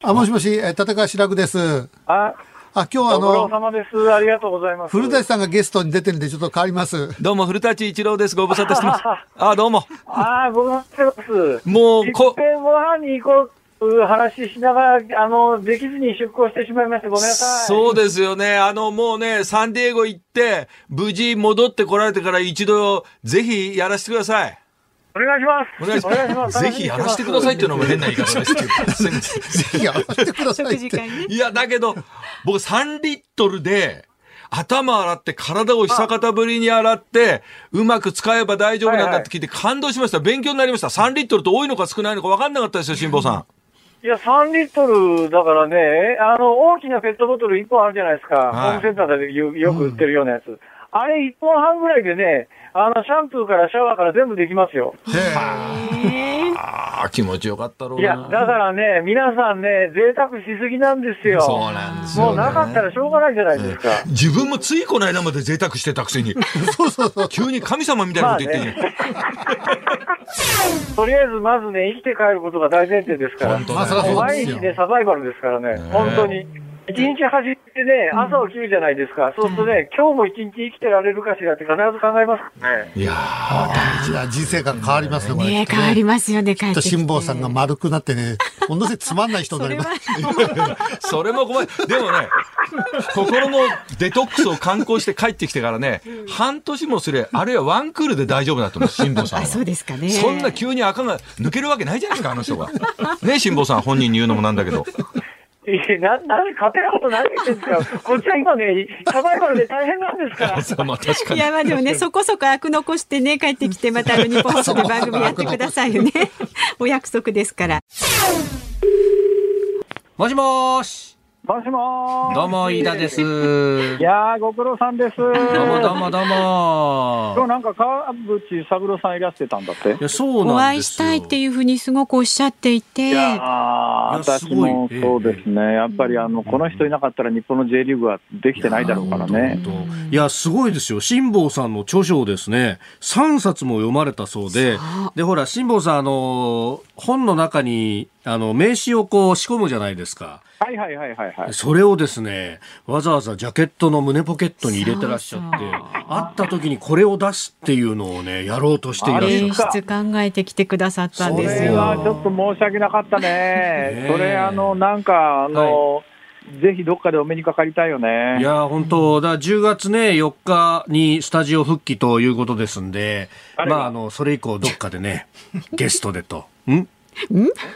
あ、もしもし、えー立川志らくです。あ、あ、今日はあご苦労の、様です。ありがとうございます。古舘さんがゲストに出てるんで、ちょっと変わります。どうも、古舘一郎です。ご無沙汰してます。あ、どうも。ああ、ございます。いっもうこご飯に行こうという話しながら、あの、できずに出航してしまいまして、ごめんなさい。そうですよね。あの、もうね、サンディエゴ行って、無事戻ってこられてから一度、ぜひやらせてください。お願いします。お願いします。ぜひやらせてくださいっていうのも変な言い方ですけど。すいませんぜひやらせてくださいって。いや、だけど、僕3リットルで、頭洗って体を久方ぶりに洗って、うまく使えば大丈夫なんだって聞いて感動しました。勉強になりました。3リットルって多いのか少ないのか分かんなかったですよ、辛坊さん。いや、3リットルだからね、あの、大きなペットボトル1本あるじゃないですか。はいホームセンターでよよく売ってるようなやつ。あれ1本半ぐらいでね、あの、シャンプーからシャワーから全部できますよ。ああ、気持ちよかったろうな。いや、だからね、皆さんね、贅沢しすぎなんですよ。そうなんですよ、ね。もうなかったらしょうがないじゃないですか。自分もついこの間まで贅沢してたくせに。そうそうそう。急に神様みたいなこと言っていい、ま とりあえずまずね、生きて帰ることが大前提ですから。本当まあそりゃそう毎ですよ日ね、サバイバルですからね、本当に。一日走ってね、朝起きるじゃないですか。そうするとね、今日も一日生きてられるかしらって必ず考えますね。いやじゃあ人生観変わりますね、これ。ね変わりますよね、帰きってとっきて。辛坊さんが丸くなってね、ものすごいつまんない人になります。ーそれも怖い。でもね、心のデトックスを観光して帰ってきてからね、半年もすれ、あるいはワンクールで大丈夫だと思う、辛坊さんあ、は。そうですかね。そんな急に赤が抜けるわけないじゃないですか、あの人が。ね、辛坊さん本人に言うのもなんだけど。いや、な、なんで勝手なこと何言ってんですか？こっちは今ね、サバイバルで大変なんですから。まあ確かに。いや、まあでもね、そこそこ悪残してね、帰ってきて、またあの日本放送で番組やってくださいよね。お約束ですから。もしもーし。もしもどうも、飯田です。どいやー、ご苦労さんです。うもどうもどうも。今日なんか川淵三郎さんいらしてたんだっていや、そうおなんですよ。会いしたいっていうふうにすごくおっしゃっていて。いやーいや私もすごいそうですね、やっぱりあのこの人いなかったら日本の J リーグはできてないだろうからね。いや、すごいですよ。辛坊さんの著書をですね、3冊も読まれたそうで、で、ほら、辛坊さん、あの、本の中に、あの、名刺をこう仕込むじゃないですか。はいはいはいはいはい。それをですね、わざわざジャケットの胸ポケットに入れてらっしゃって、そうそう会った時にこれを出すっていうのをね、やろうとしていらっしゃ演る。出考えてきてくださったんそれですよ。はちょっと申し訳なかったねね。それあのなんかあの、ぜひどっかでお目にかかりたいよね。いやー本当だから10月ね4日にスタジオ復帰ということですんであまああのそれ以降どっかでねゲストでとん？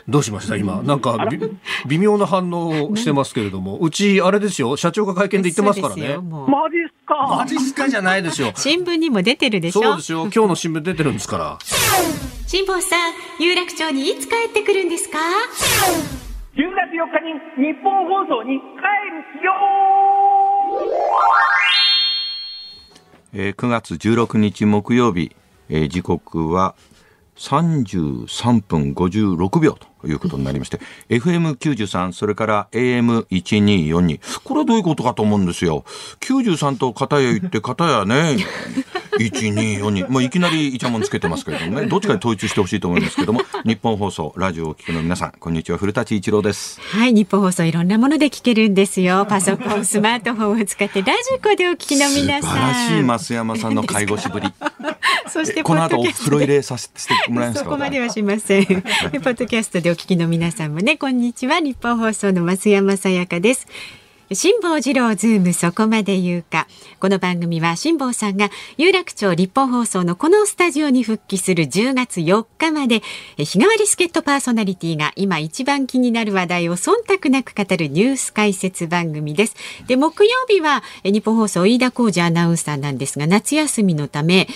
どうしました今？なんかび微妙な反応をしてますけれども。うちあれですよ。社長が会見で言ってますからね。マジっすか？マジっすかじゃないですよ。新聞にも出てるでしょ？そうですよ。今日の新聞出てるんですから。辛坊さん、有楽町にいつ帰ってくるんですか？10月4日に日本放送に帰るよえー9月16日木曜日、えー時刻は33分56秒と。いうことになりまして、FM93、それから AM1242。これはどういうことかと思うんですよ。93と片や言って、片やね、1242。もういきなりイチャモンつけてますけれどもね、どっちかに統一してほしいと思いますけども、日本放送、ラジオをお聞きの皆さん、こんにちは、古舘一郎です。はい、日本放送いろんなもので聞けるんですよ。パソコン、スマートフォンを使ってラジコでお聞きの皆さん。素晴らしい増山さんの介護士ぶり。そしてこの後お風呂入れさせてもらえますか？そこまではしません。で ポッドキャストでお聞きの皆さんもね、こんにちは。日本放送の増山さやかです。辛坊治郎ズームそこまで言うか。この番組は辛坊さんが有楽町日本放送のこのスタジオに復帰する10月4日までえ日替わり助っ人パーソナリティが今一番気になる話題を忖度なく語るニュース解説番組です。で、木曜日はえ日本放送飯田浩二アナウンサーなんですが夏休みのため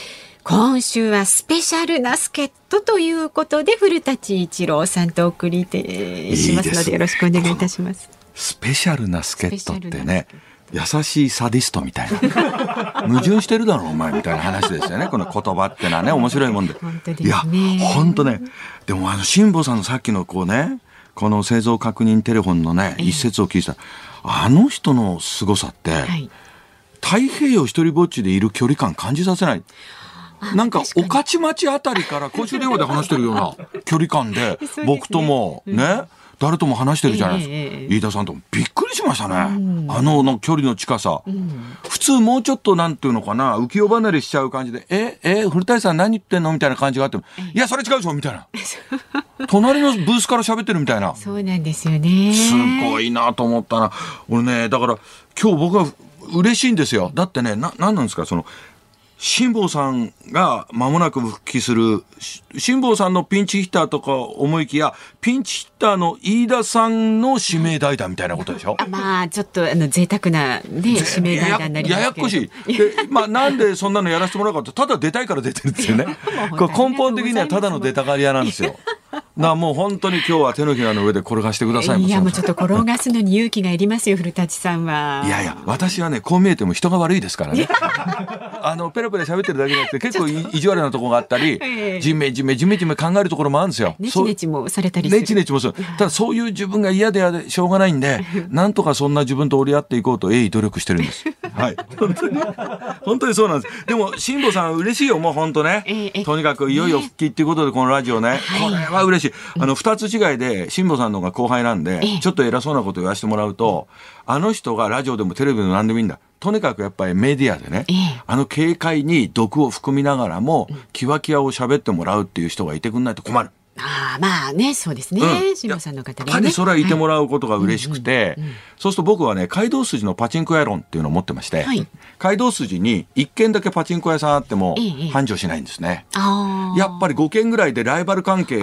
今週はスペシャルな助っ人ということで古舘一郎さんとお送りてしますのいいでよろしくお願いいたします。スペシャルな助っ人ってね優しいサディストみたいな。矛盾してるだろお前みたいな話ですよねこの言葉ってのはね面白いもんで。ね。いや本当ね。でもあの辛坊さんのさっきのこうねこの製造確認テレフォンのね一節を聞いてた。あの人の凄さって、はい。太平洋一人ぼっちでいる距離感感じさせないなんか、御徒町あたりから公衆電話で話してるような、距離感で 僕ともね、誰とも話してるじゃないですか、飯田さんともびっくりしましたね、あのの距離の近さ、普通もうちょっとなんていうのかな浮世離れしちゃう感じで「ええ古谷さん何言ってんの?」みたいな感じがあっても「いやそれ違うでしょ」みたいな。隣のブースから喋ってるみたいな。そうなんですよね。すごいなと思ったな。俺ね、だから今日僕は嬉しいんですよ。だってね、な、なんなんですか、その、辛坊さんが間もなく復帰する、辛坊さんのピンチヒッターとか思いきや、ピンチヒッターの飯田さんの指名代打みたいなことでしょ？まあちょっとあの贅沢なね指名代打になりやややこしい。で、まあなんでそんなのやらせてもらうかって、ただ出たいから出てるんですよね。これ根本的にはただの出たがり屋なんですよ。なもう本当に今日は手のひらの上で転がしてください。いやもうちょっと転がすのに勇気がいりますよ古舘さんは。いやいや、私はね、こう見えても人が悪いですからね。あの、ペラペラ喋ってるだけじゃなくて、結構い意地悪なところがあったりええ、じめじめじめじめ考えるところもあるんですよ。ネチそうネチもされたりする。ネチネチもそう。ただそういう自分が嫌で嫌でしょうがないんで、なんとかそんな自分と折り合っていこうと鋭意努力してるんです。はい。本当に、本当にそうなんです。でも、辛坊さん嬉しいよ、もう本当ねええ。とにかくいよいよ復帰っていうことで、このラジオね。これは嬉しい。あの、二つ違いで、辛坊さんの方が後輩なんでええ、ちょっと偉そうなこと言わせてもらうと、あの人がラジオでもテレビでも何でもいいんだ。とにかくやっぱりメディアでねええ、あの軽快に毒を含みながらも、キワキワを喋ってもらうっていう人がいてくんないと困る。ああまあねそうですね。うん。辛坊さんの方やっぱりそれはいてもららうことが嬉しくて、そうすると僕はね、街道筋のパチンコ屋論っていうのを持ってまして、はい。街道筋に一軒だけパチンコ屋さんあってもええ繁盛しないんですね。ああやっぱり5軒ぐらいでライバル関係で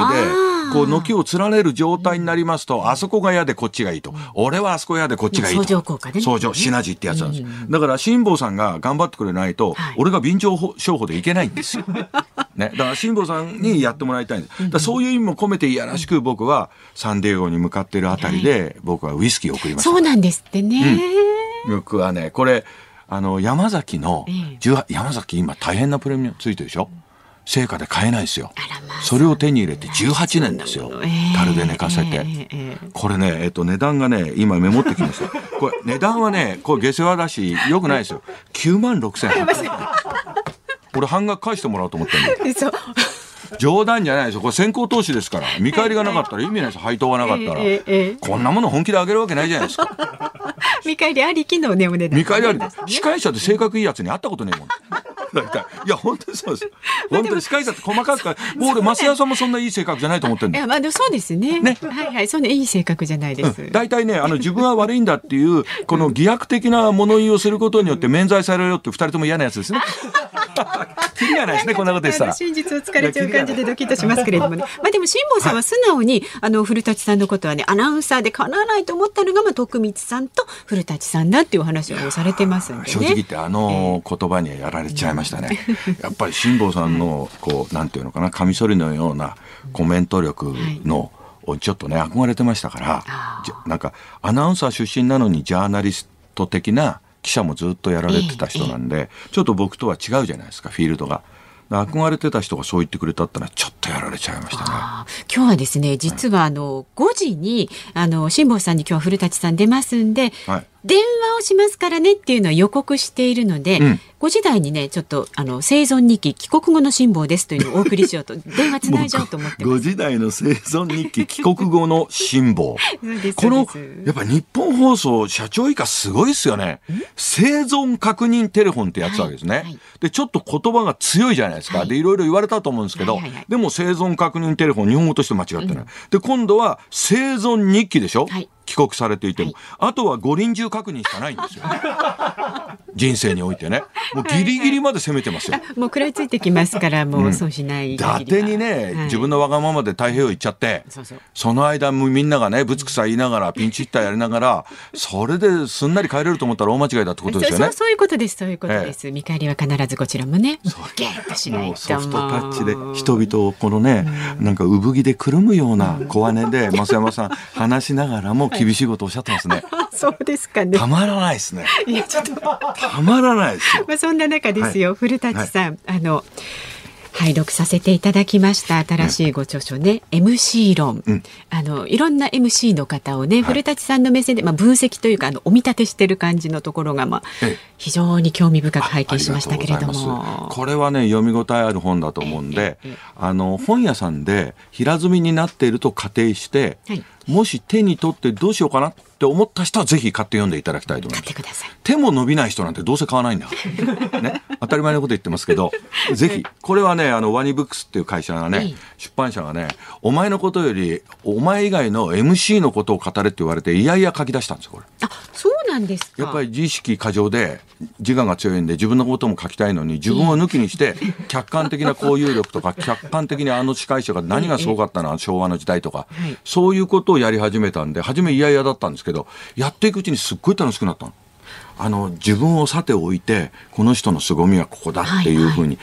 こう、軒を連ねる状態になりますと、あそこが嫌でこっちがいいと。俺はあそこ嫌でこっちがいいと。相乗効果でね。相乗、シナジーってやつなんです。だから、辛坊さんが頑張ってくれないとはい、俺が便乗商法でいけないんですよ。ね。だから、辛坊さんにやってもらいたいんです。だからそういう意味も込めていやらしく僕は、サンディエゴに向かっているあたりで、僕はウイスキーを送りましたそう。なんですってね、僕はね、これ、あの、山崎のええ、18山崎今大変なプレミアムついてるでしょ？成果で買えないですよ。それを手に入れて18年ですよええ。樽で寝かせて。これね、えっと、値段がね、今メモってきました。これ、値段はね、これ下世話だし、よくないですよ。9万6千円。俺半額返してもらおうと思ってるんで。そう冗談じゃないですよ。これ先行投資ですから。見返りがなかったら意味ないですよ。配当がなかったら。こんなもの本気であげるわけないじゃないですか。見返りありきのねお値段見返りあり司会者で性格いいやつに会ったことねえもん。いや、本当にそうです。本当に司会者って細かくから、もう俺、増谷さんもそんないい性格じゃないと思ってるんだよ。いやまあでもそうですねねはいはいそんないい性格じゃないです、大体ね、あの、自分は悪いんだっていう、この偽悪的な物言いをすることによって免罪されるよって二人とも嫌なやつですね。キリがないですね、こんなことでしたら。真実をつかれちゃう感じでドキッとしますけれどもね。まあでも辛坊さんは素直に、あの古舘さんのことはねアナウンサーでかなわないと思ったのがまあ徳光さんと古舘さんだっていうお話をされてますんでね。正直言ってあの言葉にはやられちゃいましたね。やっぱり辛坊さんのこうなんていうのかなカミソリのようなコメント力の、をちょっとね憧れてましたからなんかアナウンサー出身なのにジャーナリスト的な記者もずっとやられてた人なんで、ちょっと僕とは違うじゃないですかフィールドが。憧れてた人がそう言ってくれたったらちょっとやられちゃいましたね。今日はですね実はあの5時にあの辛坊さんに今日は古舘さん出ますんで、はい電話をしますからねっていうのは予告しているので、うん5時台にねちょっとあの生存日記帰国後の辛坊ですというのをお送りしようと 電話つないじゃおうと思ってます。5時台の生存日記帰国後の辛抱。このやっぱ日本放送社長以下すごいですよね。生存確認テレフォンってやつわけですね。はいはいでちょっと言葉が強いじゃないですか。はいでいろいろ言われたと思うんですけど、はいはいはいでも生存確認テレフォン日本語として間違ってない。で今度は生存日記でしょ？はい帰国されていても、はい。あとは五輪中確認しかないんですよ。人生においてね。もうギリギリまで攻めてますよ。もう食らいついてきますからもう損しない伊限りは、達にね、はい。自分のわがままで太平洋行っちゃって、そうそう。その間もみんながね、ぶつくさ言いながら、ピンチヒッターやりながら、それですんなり帰れると思ったら大間違いだってことですよね。そう。そういうことです。そういうことです、見返りは必ずこちらもねゲッとしないソフトタッチで人々をこのね、なんか産着でくるむような小金で、増山さん話しながらも厳しいことをおっしゃってますね。そうですかねたまらないですね。いやちょっとたまらないですよ。まあそんな中ですよ、古舘さん、あの拝読させていただきました。新しいご著書ね、MC 論、うん。あのいろんな MC の方をね、はい。古舘さんの目線で、まあ、分析というかあのお見立てしてる感じのところが、まあええ、非常に興味深く拝見しましたけれども。す。これはね読み応えある本だと思うんで、あの本屋さんで平積みになっていると仮定して、はい。もし手に取ってどうしようかなって思った人はぜひ買って読んでいただきたいと思います買ってください。手も伸びない人なんてどうせ買わないんだ。ね、当たり前のこと言ってますけど、ぜひ、これはね、あの、ワニブックスっていう会社がえねえ、出版社がね、お前のことより、お前以外の MC のことを語れって言われて、いやいや書き出したんですよ、これ。あ、そうなんですか。やっぱり自意識過剰で自我が強いんで自分のことも書きたいのに自分を抜きにして客観的な交友力とか 客観的にあの司会者が何がすごかったの昭和の時代とかはいそういうことをやり始めたんで初め嫌々だったんですけどやっていくうちにすっごい楽しくなったの。あの自分をさておいてこの人の凄みはここだっていうふうに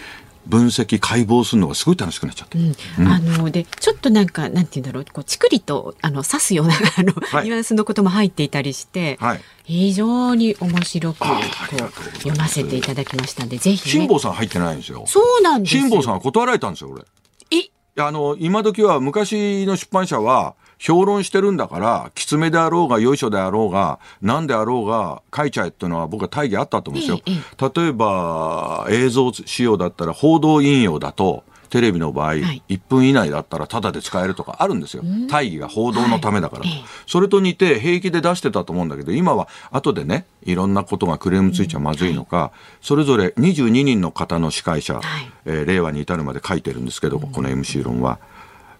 分析解剖するのがすごい楽しくなっちゃって。うん、あのでちょっとなんかなんて言うんだろう。こうちくりとあの刺すようなあの、はい。ニュアンスのことも入っていたりして、はい。非常に面白くこう読ませていただきましたんでぜひ辛ね坊さん入ってないんですよ。そうなんですよ。辛坊さんは断られたんですよ俺。え？あの、今時は昔の出版社は、評論してるんだから、きつめであろうが、よいしょであろうが、なんであろうが、書いちゃえっていうのは僕は大義あったと思うんですよ。ええ例えば、映像仕様だったら、報道引用だと、テレビの場合、い1分以内だったらタダで使えるとかあるんですよ。大義が報道のためだから。はいええそれと似て平気で出してたと思うんだけど、今は後でね、いろんなことがクレームついちゃまずいのか、それぞれ22人の方の司会者、はいえー令和に至るまで書いてるんですけど、この MC 論は。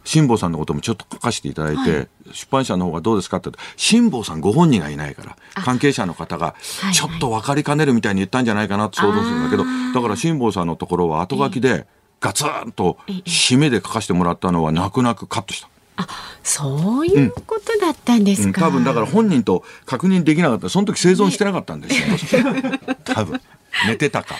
辛坊さんのこともちょっと書かせていただいて、出版社の方がどうですかって辛坊さんご本人がいないから関係者の方がはいちょっと分かりかねるみたいに言ったんじゃないかなって想像するんだけど、だから辛坊さんのところは後書きでガツンと締めで書かせてもらったのは泣く泣くカットした。あそういうことだったんですうんか、多分だから本人と確認できなかった。その時生存してなかったんですよ、多分寝てたか。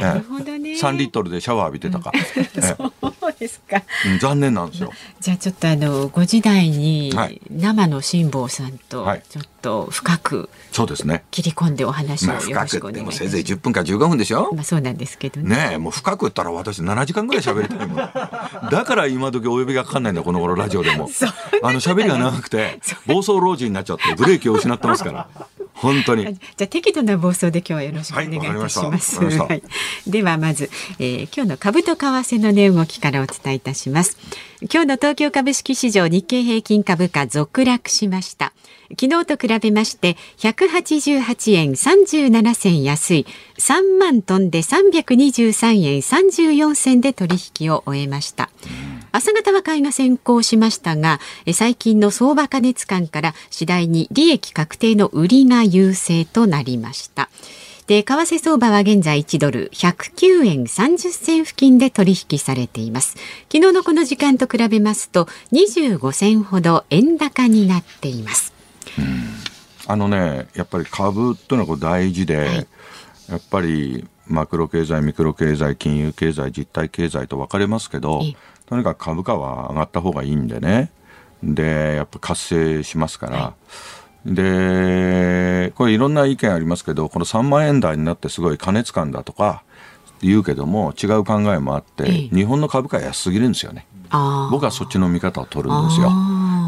なるほどね、3リットルでシャワー浴びてたか、ええ。そうですか。うん残念なんですよ。じゃあちょっとあのご時代にはい。生の辛坊さんとはい。ちょっと深くそうですね。切り込んでお話をまあよろしくお願いします。もせいぜい10分か15分でしょ。まあそうなんですけどね。ねえもう深く言ったら私7時間ぐらい喋りたいもん。だから今時お呼びがかかんないんだこの頃ラジオでもあの喋りが長くて暴走老人になっちゃってブレーキを失ってますから本当にあじゃあ適度な暴走で今日はよろしくお願いいたたします。わかりましたはいではまず、えー今日の株と為替の値動きからお伝えいたします。今日の東京株式市場日経平均株価続落しました。昨日と比べまして188円37銭安い3万トンで323円34銭で取引を終えました。朝方は買いが先行しましたが、え最近の相場過熱感から次第に利益確定の売りが優勢となりました。で、為替相場は現在1ドル109円30銭付近で取引されています。昨日のこの時間と比べますと25銭ほど円高になっています。あのねやっぱり株っていうのはこう大事で、はい。やっぱりマクロ経済ミクロ経済金融経済実体経済と分かれますけどええ。とにかく株価は上がった方がいいんでね。でやっぱ活性しますから、でこれいろんな意見ありますけどこの3万円台になってすごい過熱感だとか言うけども違う考えもあって、ええ。日本の株価は安すぎるんですよね。僕はそっちの見方を取るんですよ。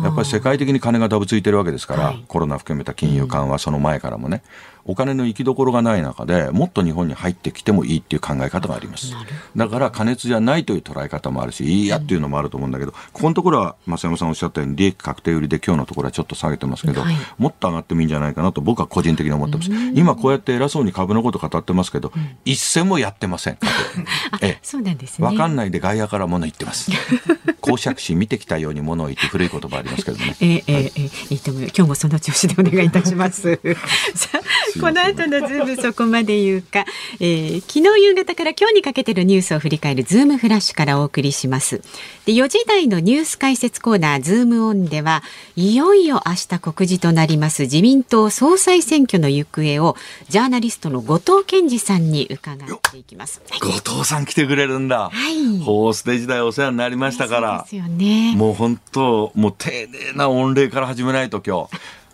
やっぱり世界的に金がダブついてるわけですから、はい。コロナ含めた金融緩和、その前からもね、お金の行きどころがない中でもっと日本に入ってきてもいいっていう考え方がありますだから加熱じゃないという捉え方もあるしいいやっていうのもあると思うんだけど、ここのところは増山さんおっしゃったように利益確定売りで今日のところはちょっと下げてますけど、はいもっと上がってもいいんじゃないかなと僕は個人的に思ってます今こうやって偉そうに株のこと語ってますけど、一銭もやってません ええそうなんですね。わかんないで外野から物言ってます。講釈師見てきたように物を言って古い言葉ありますけどね。えー、えー、えー、いいと思う。今日もその調子でお願いいたします。さあ、この後のズームそこまで言うか、えー、昨日夕方から今日にかけてのニュースを振り返るズームフラッシュからお送りします。で、4時台のニュース解説コーナーズームオンでは、いよいよ明日告示となります自民党総裁選挙の行方をジャーナリストの後藤健二さんに伺っていきます。はい後藤さん来てくれるんだ。はいホーステ時代お世話になりましたからそうで。すよね。もう本当、もう丁寧な御礼から始めないと今はい。日。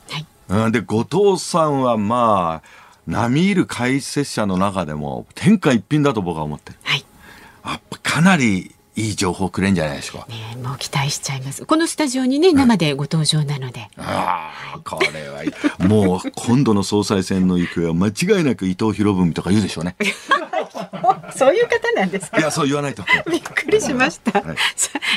うん、で、後藤さんはまあ、並みいる解説者の中でも天下一品だと僕は思ってる。はい。やっぱかなりいい情報くれんじゃないですか。ね、もう期待しちゃいます。このスタジオにね、生でご登場なので。ああ、これはいい。もう今度の総裁選の行方は間違いなく伊藤博文とか言うでしょうね。そういう方なんですか？いや、そう言わないと。びっくりしました。はい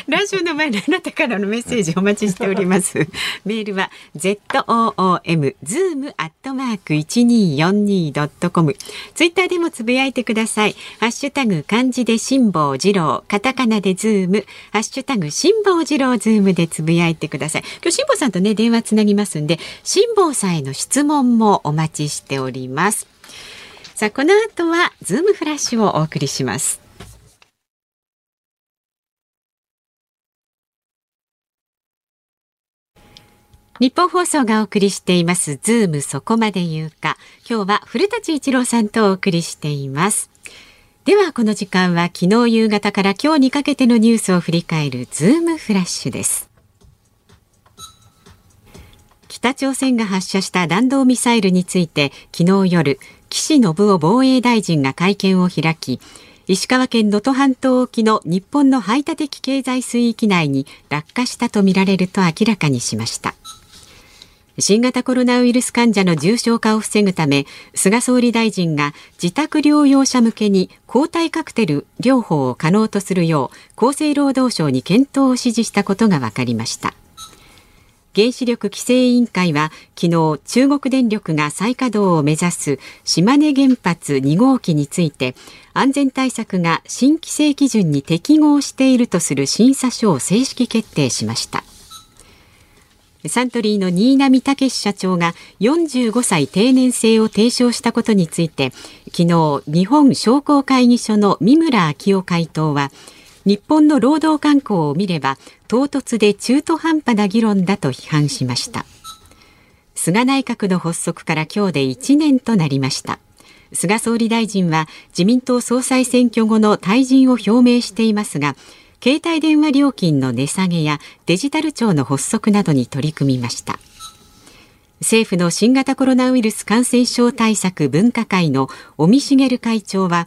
ラジオの前のあなたからのメッセージお待ちしております。メールは z o o m zoom アットマーク一二四二ドットコム。ツイッターでもつぶやいてください。ハッシュタグ漢字で辛坊治郎、カタカナでズーム、ハッシュタグ辛坊治郎ズームでつぶやいてください。今日辛坊さんとね電話つなぎますんで、辛坊さんへの質問もお待ちしております。さあこの後はズームフラッシュをお送りします。ニッポン放送がお送りしていますズームそこまで言うか。今日は古舘一郎さんとお送りしています。ではこの時間は昨日夕方から今日にかけてのニュースを振り返るズームフラッシュです。北朝鮮が発射した弾道ミサイルについて昨日夜岸信夫防衛大臣が会見を開き石川県能登半島沖の日本の排他的経済水域内に落下したとみられると明らかにしました。新型コロナウイルス患者の重症化を防ぐため菅総理大臣が自宅療養者向けに抗体カクテル療法を可能とするよう厚生労働省に検討を指示したことが分かりました。原子力規制委員会は昨日中国電力が再稼働を目指す島根原発2号機について安全対策が新規制基準に適合しているとする審査書を正式決定しました。サントリーの新浪武社長が45歳定年制を提唱したことについて昨日日本商工会議所の三村明夫会頭は日本の労働慣行を見れば唐突で中途半端な議論だと批判しました。菅内閣の発足から今日で1年となりました。菅総理大臣は自民党総裁選挙後の退陣を表明していますが携帯電話料金の値下げやデジタル庁の発足などに取り組みました。政府の新型コロナウイルス感染症対策分科会の尾身茂会長は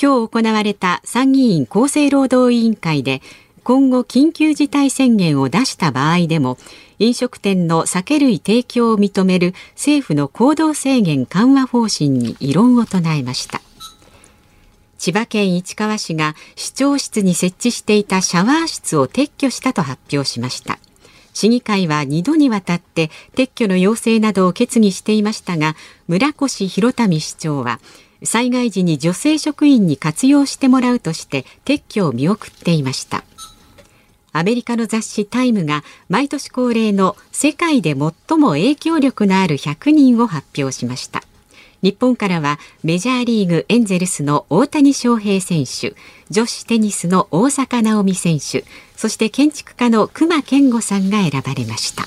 今日行われた参議院厚生労働委員会で今後緊急事態宣言を出した場合でも飲食店の酒類提供を認める政府の行動制限緩和方針に異論を唱えました。千葉県市川市が市長室に設置していたシャワー室を撤去したと発表しました。市議会は2度にわたって撤去の要請などを決議していましたが村越博民市長は災害時に女性職員に活用してもらうとして撤去を見送っていました。アメリカの雑誌タイムが毎年恒例の世界で最も影響力のある100人を発表しました。日本からはメジャーリーグエンゼルスの大谷翔平選手女子テニスの大坂なおみ選手そして建築家の隈研吾さんが選ばれました。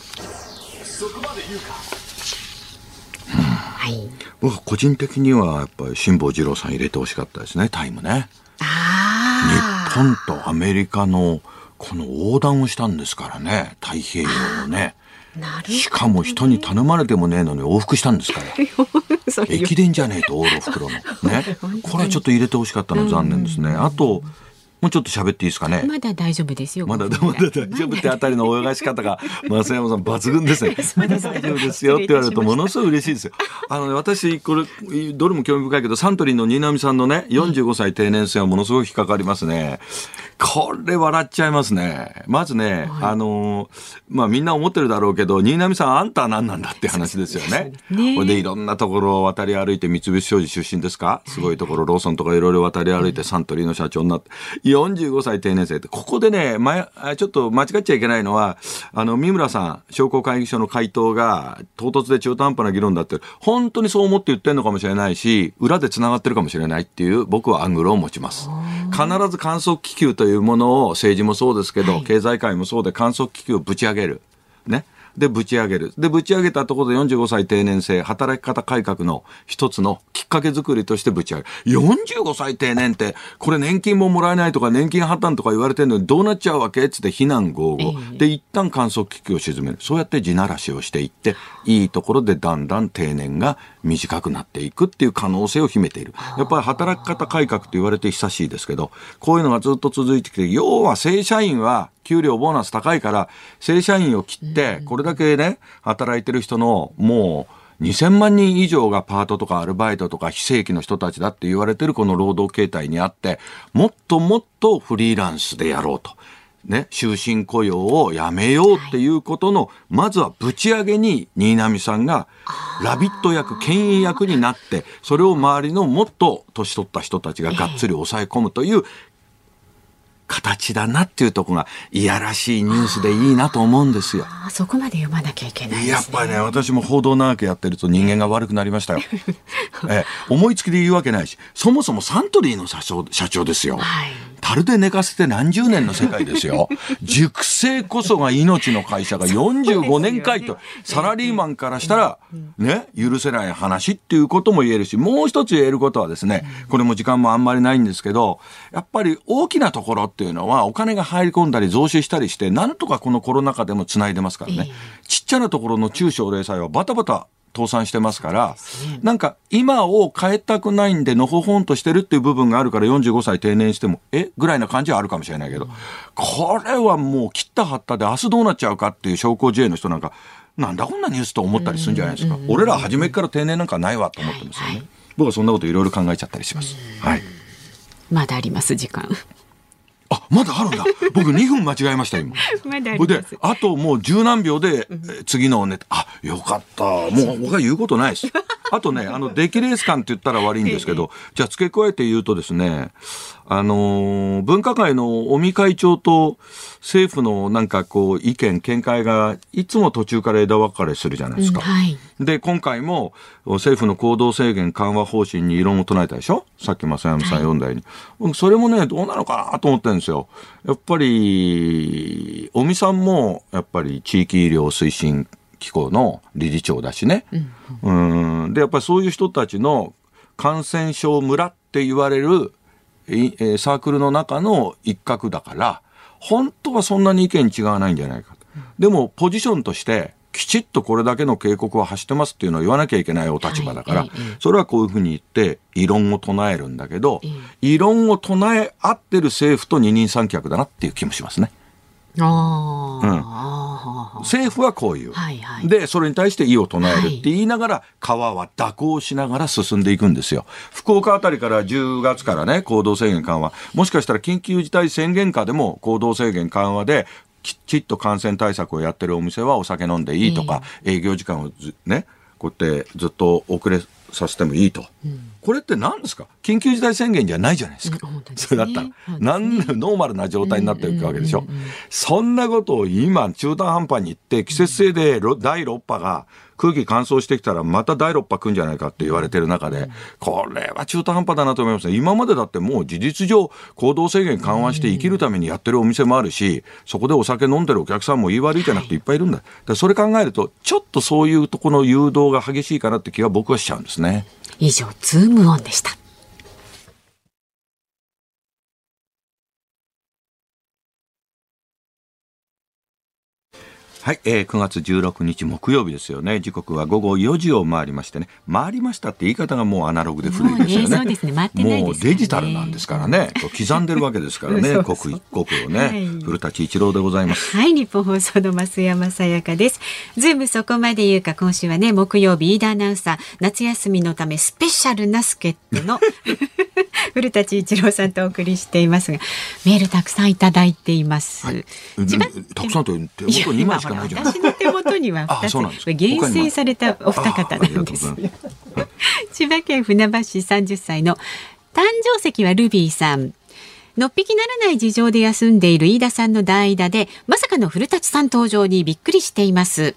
はい。僕個人的にはやっぱり辛坊治郎さん入れてほしかったですねタイムね。日あ本とアメリカのこの横断をしたんですからね太平洋をね。あなるしかも人に頼まれてもねえのに往復したんですから。駅伝じゃねえと往路袋の。ね。これはちょっと入れてほしかったの残念ですね。あともうちょっと喋っていいですかね？まだ大丈夫ですよまだ5分まだ大丈夫ってあたりの泳がし方が増山さん抜群ですね。大丈夫ですよって言われるとものすごい嬉しいですよ。あのね私これどれも興味深いけどサントリーの新浪さんのね45歳定年制はものすごい引っかかりますね。これ笑っちゃいますね。まずね、あのまあみんな思ってるだろうけど新浪さんあんたは何なんだって話ですよね。ねこれでいろんなところを渡り歩いて三菱商事出身ですか？すごいところローソンとかいろいろ渡り歩いてサントリーの社長になって45歳定年制ってここでね前あちょっと間違っちゃいけないのはあの三村さん商工会議所の回答が唐突で中途半端な議論だって本当にそう思って言ってるのかもしれないし裏でつながってるかもしれないっていう僕はアングルを持ちます。必ず観測気球というものを政治もそうですけど、経済界もそうで観測気球をぶち上げる。ねで、ぶち上げる。で、ぶち上げたところで45歳定年制、働き方改革の一つのきっかけ作りとしてぶち上げる。45歳定年って、これ年金ももらえないとか、年金破綻とか言われてるのにどうなっちゃうわけ？つって非難合々。で、一旦観測機器を沈める。そうやって地ならしをしていって、いいところでだんだん定年が短くなっていくっていう可能性を秘めている。やっぱり働き方改革と言われて久しいですけど、こういうのがずっと続いてきて、要は正社員は給料ボーナス高いから、正社員を切って、これだけね、働いてる人のもう、2000万人以上がパートとかアルバイトとか非正規の人たちだって言われてるこの労働形態にあって、もっともっとフリーランスでやろうと。ね、終身雇用をやめようっていうことの、まずはぶち上げに新浪さんがラビット役、牽引役になって、それを周りのもっと年取った人たちががっつり抑え込むという形だなっていうところがいやらしいニュースでいいなと思うんですよ。あそこまで読まなきゃいけないね。やっぱりね、私も報道長くやってると人間が悪くなりましたよ。ええ、思いつきで言うわけないし、そもそもサントリーの社長社長ですよ。はい樽で寝かせて何十年の世界ですよ。熟成こそが命の会社が45年かいと、サラリーマンからしたら、ね、許せない話っていうことも言えるし、もう一つ言えることはですね、これも時間もあんまりないんですけど、やっぱり大きなところっていうのはお金が入り込んだり増資したりして、なんとかこのコロナ禍でも繋いでますからね。ちっちゃなところの中小零細はバタバタ倒産してますから、なんか今を変えたくないんでのほほんとしてるっていう部分があるから45歳定年しても、えぐらいな感じはあるかもしれないけど、これはもう切った張ったで明日どうなっちゃうかっていう商工自営の人なんか、なんだこんなニュースと思ったりするんじゃないですか。俺ら初めから定年なんかないわと思ってますよね。僕はそんなこといろいろ考えちゃったりします。はい。まだあります時間。あ、まだあるんだ。僕2分間違えました、今。まだあであともう十何秒で、えー次のネタ、あ、よかった。もう僕は言うことないです。あとね、あの、出来レース感って言ったら悪いんですけど、じゃあ付け加えて言うとですね、あのー分科会の尾身会長と政府のなんかこう意見、見解がいつも途中から枝分かれするじゃないですか。はい。で、今回も政府の行動制限緩和方針に異論を唱えたでしょ？さっき正山さん読んだように。僕それもね、どうなのかなと思ってるんですよ。やっぱり、尾身さんも、やっぱり地域医療推進機構の理事長だしね。うん。で、やっぱりそういう人たちの感染症村って言われるーサークルの中の一角だから、本当はそんなに意見違わないんじゃないかと。でも、ポジションとして、きちっとこれだけの警告は発してますっていうのを言わなきゃいけないお立場だから、それはこういうふうに言って、異論を唱えるんだけど、異論を唱え合ってる政府と二人三脚だなっていう気もしますね。ああ、うん。政府はこういう。はいはい。で、それに対して異を唱えるって言いながら、川は蛇行しながら進んでいくんですよ。福岡あたりから10月からね、行動制限緩和。もしかしたら緊急事態宣言下でも行動制限緩和で、きちっと感染対策をやってるお店はお酒飲んでいいとか、営業時間をずね、こうやってずっと遅れさせてもいいと。これって何ですか？緊急事態宣言じゃないじゃないですか。うんすねそれだったら、なんでノーマルな状態になっていくわけでしょ。そんなことを今、中途半端に言って、季節性でろ第6波が空気乾燥してきたらまた第6波来るんじゃないかって言われてる中で、これは中途半端だなと思いますね。今までだってもう事実上行動制限緩和して生きるためにやってるお店もあるし、そこでお酒飲んでるお客さんも言い悪いじゃなくていっぱいいるんだ。だそれ考えると、ちょっとそういうとこの誘導が激しいかなって気は僕はしちゃうんですね。以上、ズームオンでした。はい、えー、9月16日木曜日ですよね。時刻は午後4時を回りましてね。回りましたって言い方がもうアナログで古いですよね。もうねねもうデジタルなんですからね。刻んでるわけですからね。そう刻一刻をね。はい古舘一郎でございます。はい、日本放送の増山さやかです。ズームそこまで言うか、今週はね、木曜日、飯田アナウンサー、夏休みのためスペシャルな助っ人の 古舘一郎さんとお送りしていますが、メールたくさんいただいています。うん千葉たくさんと手元2枚しかないじ私の手元にはあ2つ厳選されたお二方なんです。千葉県船橋市30歳の誕生石はルビーさん。のっぴきならない事情で休んでいる飯田さんの代打でまさかの古舘さん登場にびっくりしています。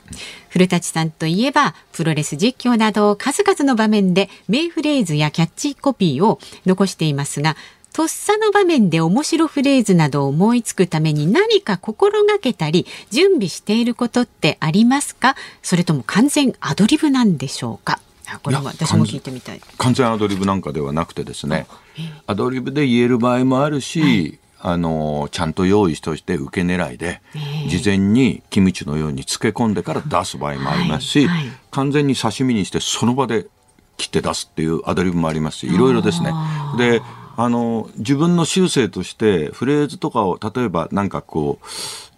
古舘さんといえばプロレス実況など数々の場面で名フレーズやキャッチコピーを残していますがとっさの場面で面白フレーズなどを思いつくために何か心がけたり準備していることってありますか？それとも完全アドリブなんでしょうか？あこれも私も聞いてみたい。完全アドリブなんかではなくてですね。アドリブで言える場合もあるし、あのちゃんと用意しとして受け狙いで、事前にキムチのように漬け込んでから出す場合もありますし、はいはい。完全に刺身にしてその場で切って出すっていうアドリブもありますしいろいろですね。であの自分の修正としてフレーズとかを例えばなんかこう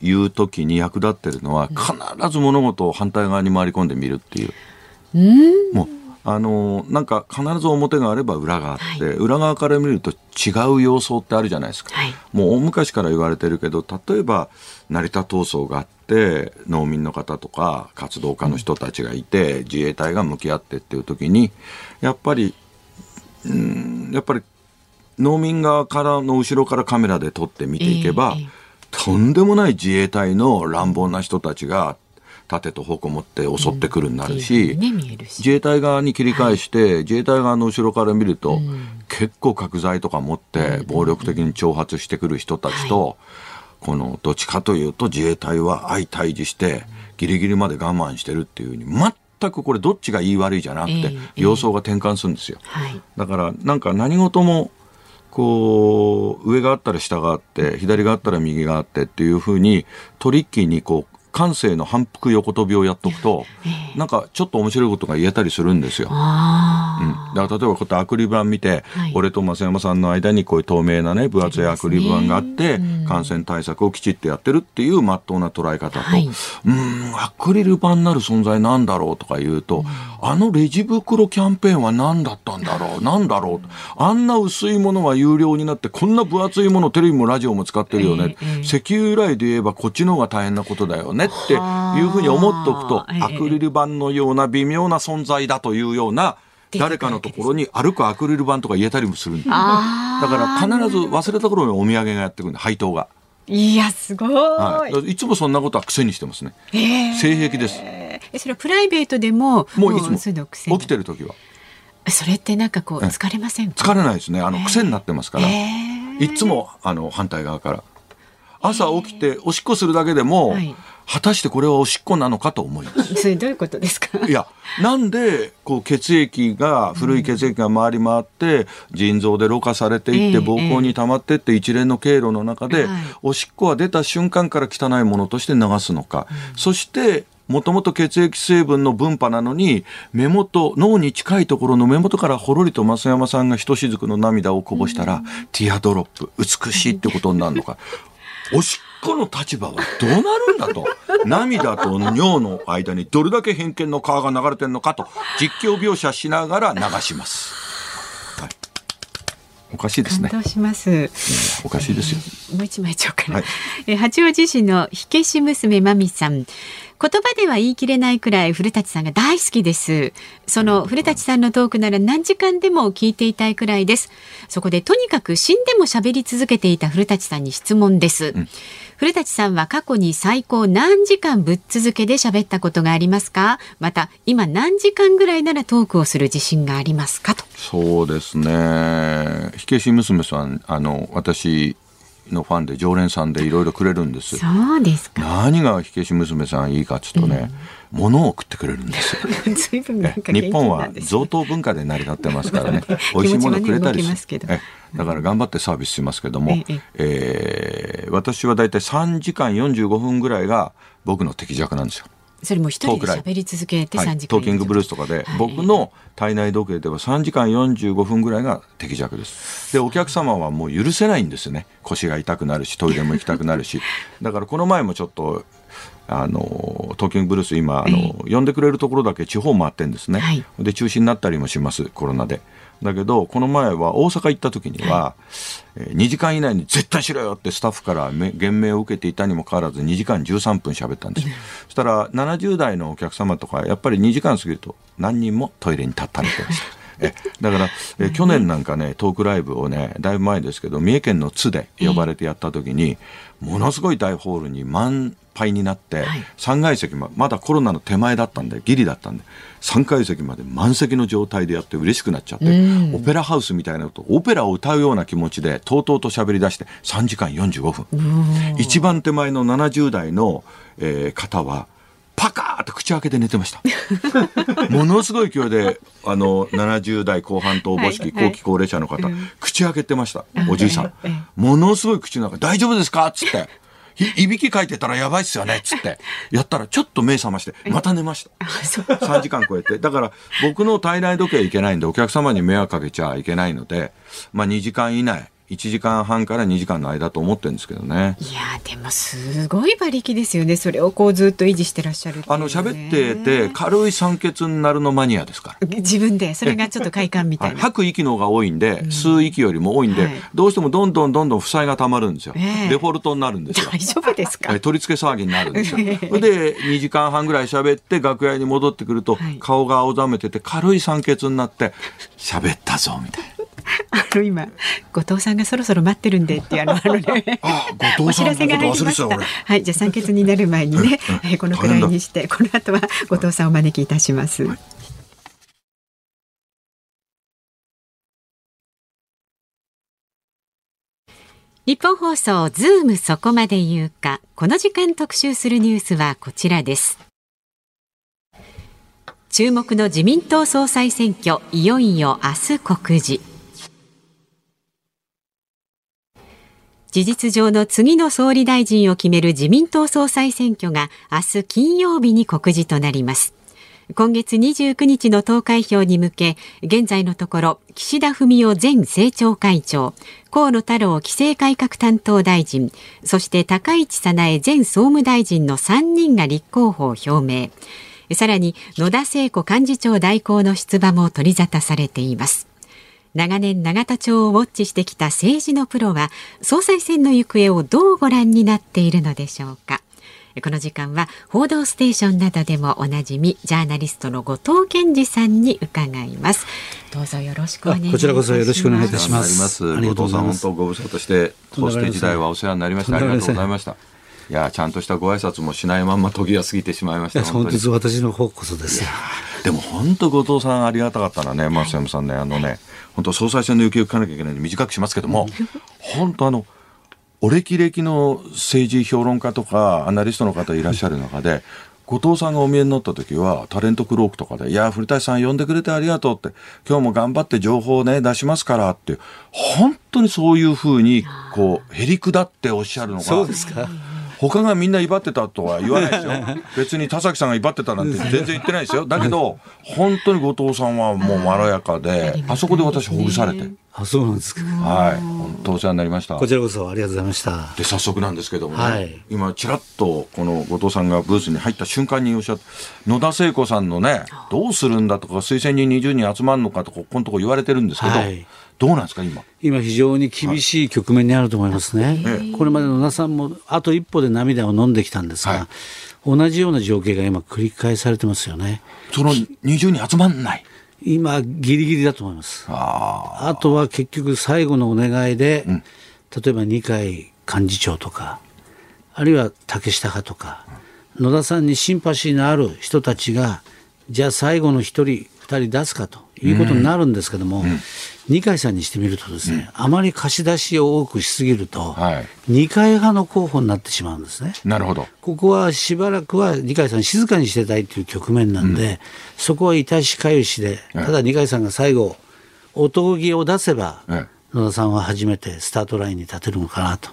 言う時に役立ってるのは必ず物事を反対側に回り込んでみるっていう。もうあのなんか必ず表があれば裏があって、裏側から見ると違う様相ってあるじゃないですか、はい。もう大昔から言われてるけど例えば成田闘争があって農民の方とか活動家の人たちがいて、自衛隊が向き合ってっていう時にやっぱりうんやっぱり農民側からの後ろからカメラで撮って見ていけば、ええええ。とんでもない自衛隊の乱暴な人たちが盾と矛持って襲ってくるになるし、ね見えるし。自衛隊側に切り返して、自衛隊側の後ろから見ると、結構角材とか持って暴力的に挑発してくる人たちと、このどっちかというと自衛隊は相対峙してギリギリまで我慢してるっていうふうに全くこれどっちが言い悪いじゃなくてええええ。様相が転換するんですよ。はい。だからなんか何事もこう上があったら下があって左があったら右があってっていうふうにトリッキーにこう感性の反復横跳びをやっとくと、なんかちょっと面白いことが言えたりするんですよ。あうん、だから例えばこうやってアクリル板見て、はい。俺と増山さんの間にこういう透明なね分厚いアクリル板があって、感染対策をきちっとやってるっていう真っ当な捉え方と、はい。うーんアクリル板なる存在なんだろうとか言うと、あのレジ袋キャンペーンは何だったんだろうなんだろうあんな薄いものが有料になってこんな分厚いものテレビもラジオも使ってるよね、ええええ。石油由来で言えばこっちの方が大変なことだよねっていうふうに思っておくと、アクリル板のような微妙な存在だというような誰かのところに歩くアクリル板とか言えたりもするんだから必ず忘れた頃にお土産がやってくるんで配当が、いやすごい、はい、いつもそんなことは癖にしてますね。性癖です。えそれはプライベートでももういつも。起きてる時は。それってなんかこうええ。疲れませんか？疲れないですね。あの癖になってますから、えいつもあの反対側から。朝起きておしっこするだけでも、はい果たしてこれはおしっこなのかと思います。それどういうことですか？いや、なんで、こう、血液が、古い血液が回り回って、腎臓でろ過されていって、ええ膀胱に溜まってって、一連の経路の中で、はい。おしっこは出た瞬間から汚いものとして流すのか。そして、もともと血液成分の分派なのに、目元、脳に近いところの目元からほろりと増山さんがひとしずくの涙をこぼしたら、ティアドロップ、美しいってことになるのか。おしっこの立場はどうなるんだと。涙と尿の間にどれだけ偏見の川が流れてるのかと、実況描写しながら流します。はい、おかしいですね。感動します。おかしいですよ。もう一枚ちょうかな、はい。え八王子市の火消し娘まみさん。言葉では言い切れないくらい古舘さんが大好きです。その古舘さんのトークなら何時間でも聞いていたいくらいです。そこでとにかく死んでも喋り続けていた古舘さんに質問です、古舘さんは過去に最高何時間ぶっ続けで喋ったことがありますか？また今何時間ぐらいならトークをする自信がありますか？と。そうですね。火消し娘さん、あの、私のファンで常連さんでいろいろくれるんです。そうですか。何が火消し娘さんいいかっつうとね、物を送ってくれるんです よ。日本は贈答文化で成り立ってますからね 美味しいものくれたりすけどえだから頑張ってサービスしますけども、えええー私はだいたい3時間45分ぐらいが僕の適弱なんですよ。それも一人で喋り続けてはい3時間、トーキングブルースとかで、僕の体内時計では3時間45分ぐらいが適弱です。で、お客様はもう許せないんですよね。腰が痛くなるし、トイレも行きたくなるし。だからこの前もちょっと、あの、トーキングブルース今、あの、呼んでくれるところだけ地方回ってんですね。はいで、中止になったりもします、コロナで。だけど、この前は大阪行った時には、えー2時間以内に絶対しろよってスタッフからめ言命を受けていたにもかかわらず2時間13分喋ったんですよ。そしたら70代のお客様とか、やっぱり2時間過ぎると何人もトイレに立ったりとかして。え だからえ去年なんかねトークライブをねだいぶ前ですけど三重県の津で呼ばれてやった時にものすごい大ホールに満杯になって、はい。3階席ままだコロナの手前だったんでギリだったんで3階席まで満席の状態でやって嬉しくなっちゃって、オペラハウスみたいなことオペラを歌うような気持ちでとうとうと喋り出して3時間45分。一番手前の70代の、えー方はパカーって口開けて寝てました。ものすごい勢いで、あの、70代後半とおぼしきはいはい後期高齢者の方、口開けてました。おじいさん。ものすごい口の中、大丈夫ですか？っつって。いいびきかいてたらやばいっすよね？っつって。やったらちょっと目覚まして、また寝ました。3時間超えて。だから僕の体内時計いけないんで、お客様に迷惑かけちゃいけないので、まあ2時間以内、1時間半から2時間の間と思ってるんですけどね。いやでもすごい馬力ですよね。それをこうずっと維持してらっしゃるね。あの、喋ってて、軽い酸欠になるのマニアですから。自分で。それがちょっと快感みたはい。い、な、吐く息の方が多いんで、吸う息よりも多いんで、はい。どうしてもどんどんどんどん負債がたまるんですよ、ええ。デフォルトになるんですよ。大丈夫ですか？え取り付け騒ぎになるんですよ。で、2時間半ぐらい喋って、楽屋に戻ってくると、はい。顔が青ざめてて、軽い酸欠になって、喋ったぞ、みたいな。あの今後藤さんがそろそろ待ってるんでっていうあのあのね あお知らせが入りました。はい、じゃあ酸欠になる前にね、えーこのくらいにして、この後は後藤さんをお招きいたします。日本放送ズームそこまで言うか。この時間特集するニュースはこちらです。注目の自民党総裁選挙いよいよ明日告示事実上の次の総理大臣を決める自民党総裁選挙が明日金曜日に告示となります。今月29日の投開票に向け現在のところ岸田文雄前政調会長河野太郎規制改革担当大臣そして高市早苗前総務大臣の3人が立候補を表明。さらに野田聖子幹事長代行の出馬も取り沙汰されています。長年永田町をウォッチしてきた政治のプロは総裁選の行方をどうご覧になっているのでしょうかこの時間は報道ステーションなどでもおなじみジャーナリストの後藤健二さんに伺いますどうぞよろしくお願いいたしますこちらこそよろしくお願いいたします後藤さん、本当ご無沙汰して、ホステ時代はお世話になりました。ありがとうございました。いや、ちゃんとしたご挨拶もしないまんま時が過ぎてしまいました。本本当に日私の方こそです。でも本当後藤さんありがたかったのはね、松山さんね、あのね、本当総裁選の行方を聞かなきゃいけないんで短くしますけども、本当あの、お歴々の政治評論家とかアナリストの方いらっしゃる中で、後藤さんがお見えになった時は、タレントクロークとかで、いや、古舘さん呼んでくれてありがとうって、今日も頑張って情報をね、出しますからって本当にそういうふうに、こう、へりくだっておっしゃるのが、そうですか。他がみんな威張ってたとは言わないですよ。別に田崎さんが威張ってたなんて全然言ってないですよ。だけど、本当に後藤さんはもうまろやかで、あそこで私ほぐされて。あ、そうなんですか。はい。本当お世話になりました。こちらこそありがとうございました。で、早速なんですけどもね、はい今、ちらっとこの後藤さんがブースに入った瞬間におっしゃって、野田聖子さんのね、どうするんだとか、推薦人20人集まるのかとか、ここのとこ言われてるんですけど、はいどうなんですか、今？今非常に厳しい局面にあると思いますね。えこれまで野田さんもあと一歩で涙を飲んできたんですが、はい同じような情景が今繰り返されてますよね。その20人集まんない。今ギリギリだと思います。ああとは結局最後のお願いで、例えば二階幹事長とか、あるいは竹下派とか、野田さんにシンパシーのある人たちが、じゃあ最後の一人、二人出すかということになるんですけども、二階さんにしてみるとですね、あまり貸し出しを多くしすぎると、はい二階派の候補になってしまうんですね。あ、なるほど。ここはしばらくは二階さん静かにしてたいという局面なんで、そこは痛しかゆしで、ただ二階さんが最後、音木を出せば、ええ野田さんは初めてスタートラインに立てるのかなと。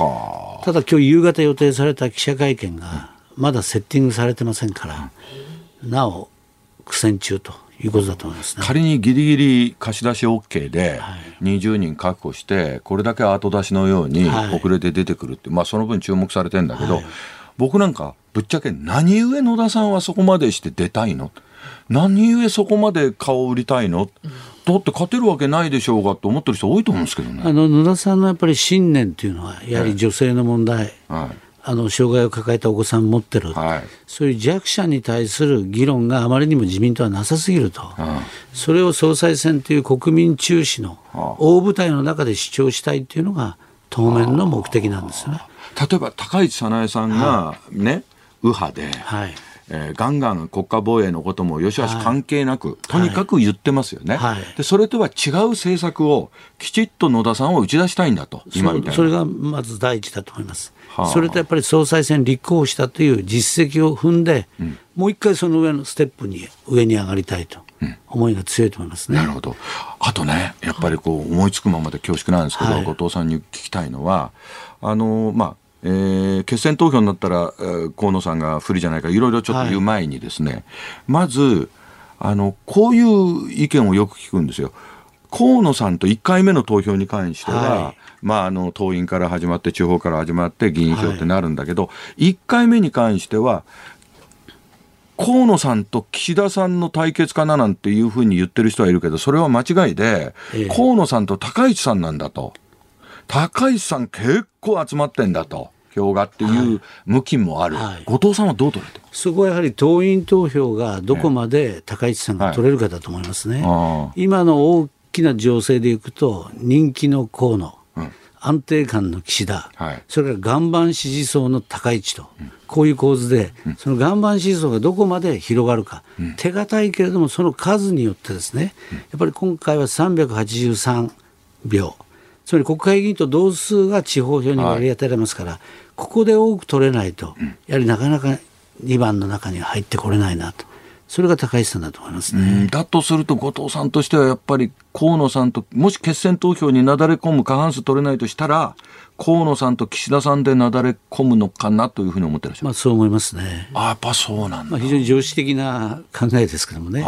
はあ。ただ今日夕方予定された記者会見が、まだセッティングされてませんから、なお苦戦中ということだと思いますね。仮にギリギリ貸し出し OK で20人確保してこれだけ後出しのようにはい。遅れて出てくるって、まあその分注目されてんだけど、はい。僕なんかぶっちゃけ何故野田さんはそこまでして出たいの？何故そこまで顔を売りたいの、だって勝てるわけないでしょうがと思ってる人多いと思うんですけどね。あの野田さんのやっぱり信念というのは、やはり女性の問題、はいあの障害を抱えたお子さん持ってる、はい。そういう弱者に対する議論があまりにも自民党はなさすぎると、それを総裁選という国民中止の大舞台の中で主張したいっていうのが当面の目的なんですよね。例えば高市早苗さんがね、右派で、はい。えーガンガン国家防衛のこともよしあし関係なく、とにかく言ってますよね、はい。でそれとは違う政策をきちっと野田さんを打ち出したいんだと今みたいな。そそれがまず第一だと思います、はあそれとやっぱり総裁選立候補したという実績を踏んで、もう一回その上のステップに上に上がりたいと、思いが強いと思いますね。なるほど。あとね、やっぱりこう思いつくままで恐縮なんですけど、はい後藤さんに聞きたいのは、あのまあ。えー決選投票になったら、えー河野さんが不利じゃないかいろいろちょっと言う前にですね、まずあのこういう意見をよく聞くんですよ。河野さんと1回目の投票に関しては、はいまあ、あの党員から始まって地方から始まって議員票ってなるんだけど、1回目に関しては河野さんと岸田さんの対決かななんていうふうに言ってる人はいるけど、それは間違いで、ええ河野さんと高市さんなんだと。高市さん結構集まってんだと。票がっていう向きもある。はい後藤さんはどう取れてそこはやはり党員投票がどこまで高市さんが取れるかだと思いますね。ああ今の大きな情勢でいくと、人気の河野、うん安定感の岸田、はい。それから岩盤支持層の高市と、こういう構図で、その岩盤支持層がどこまで広がるか、手堅いけれども、その数によってですね、やっぱり今回は383票、つまり国会議員と同数が地方票に割り当てられますから、ここで多く取れないと、やはりなかなか2番の中には入ってこれないなと、それが高市さんだと思いますね。うんだとすると、後藤さんとしてはやっぱり河野さんと、もし決選投票になだれ込む過半数取れないとしたら、河野さんと岸田さんでなだれ込むのかなというふうに思ってらっしゃる。まあ、そう思いますね。あやっぱそうなんだ。まあ、非常に常識的な考えですけどもね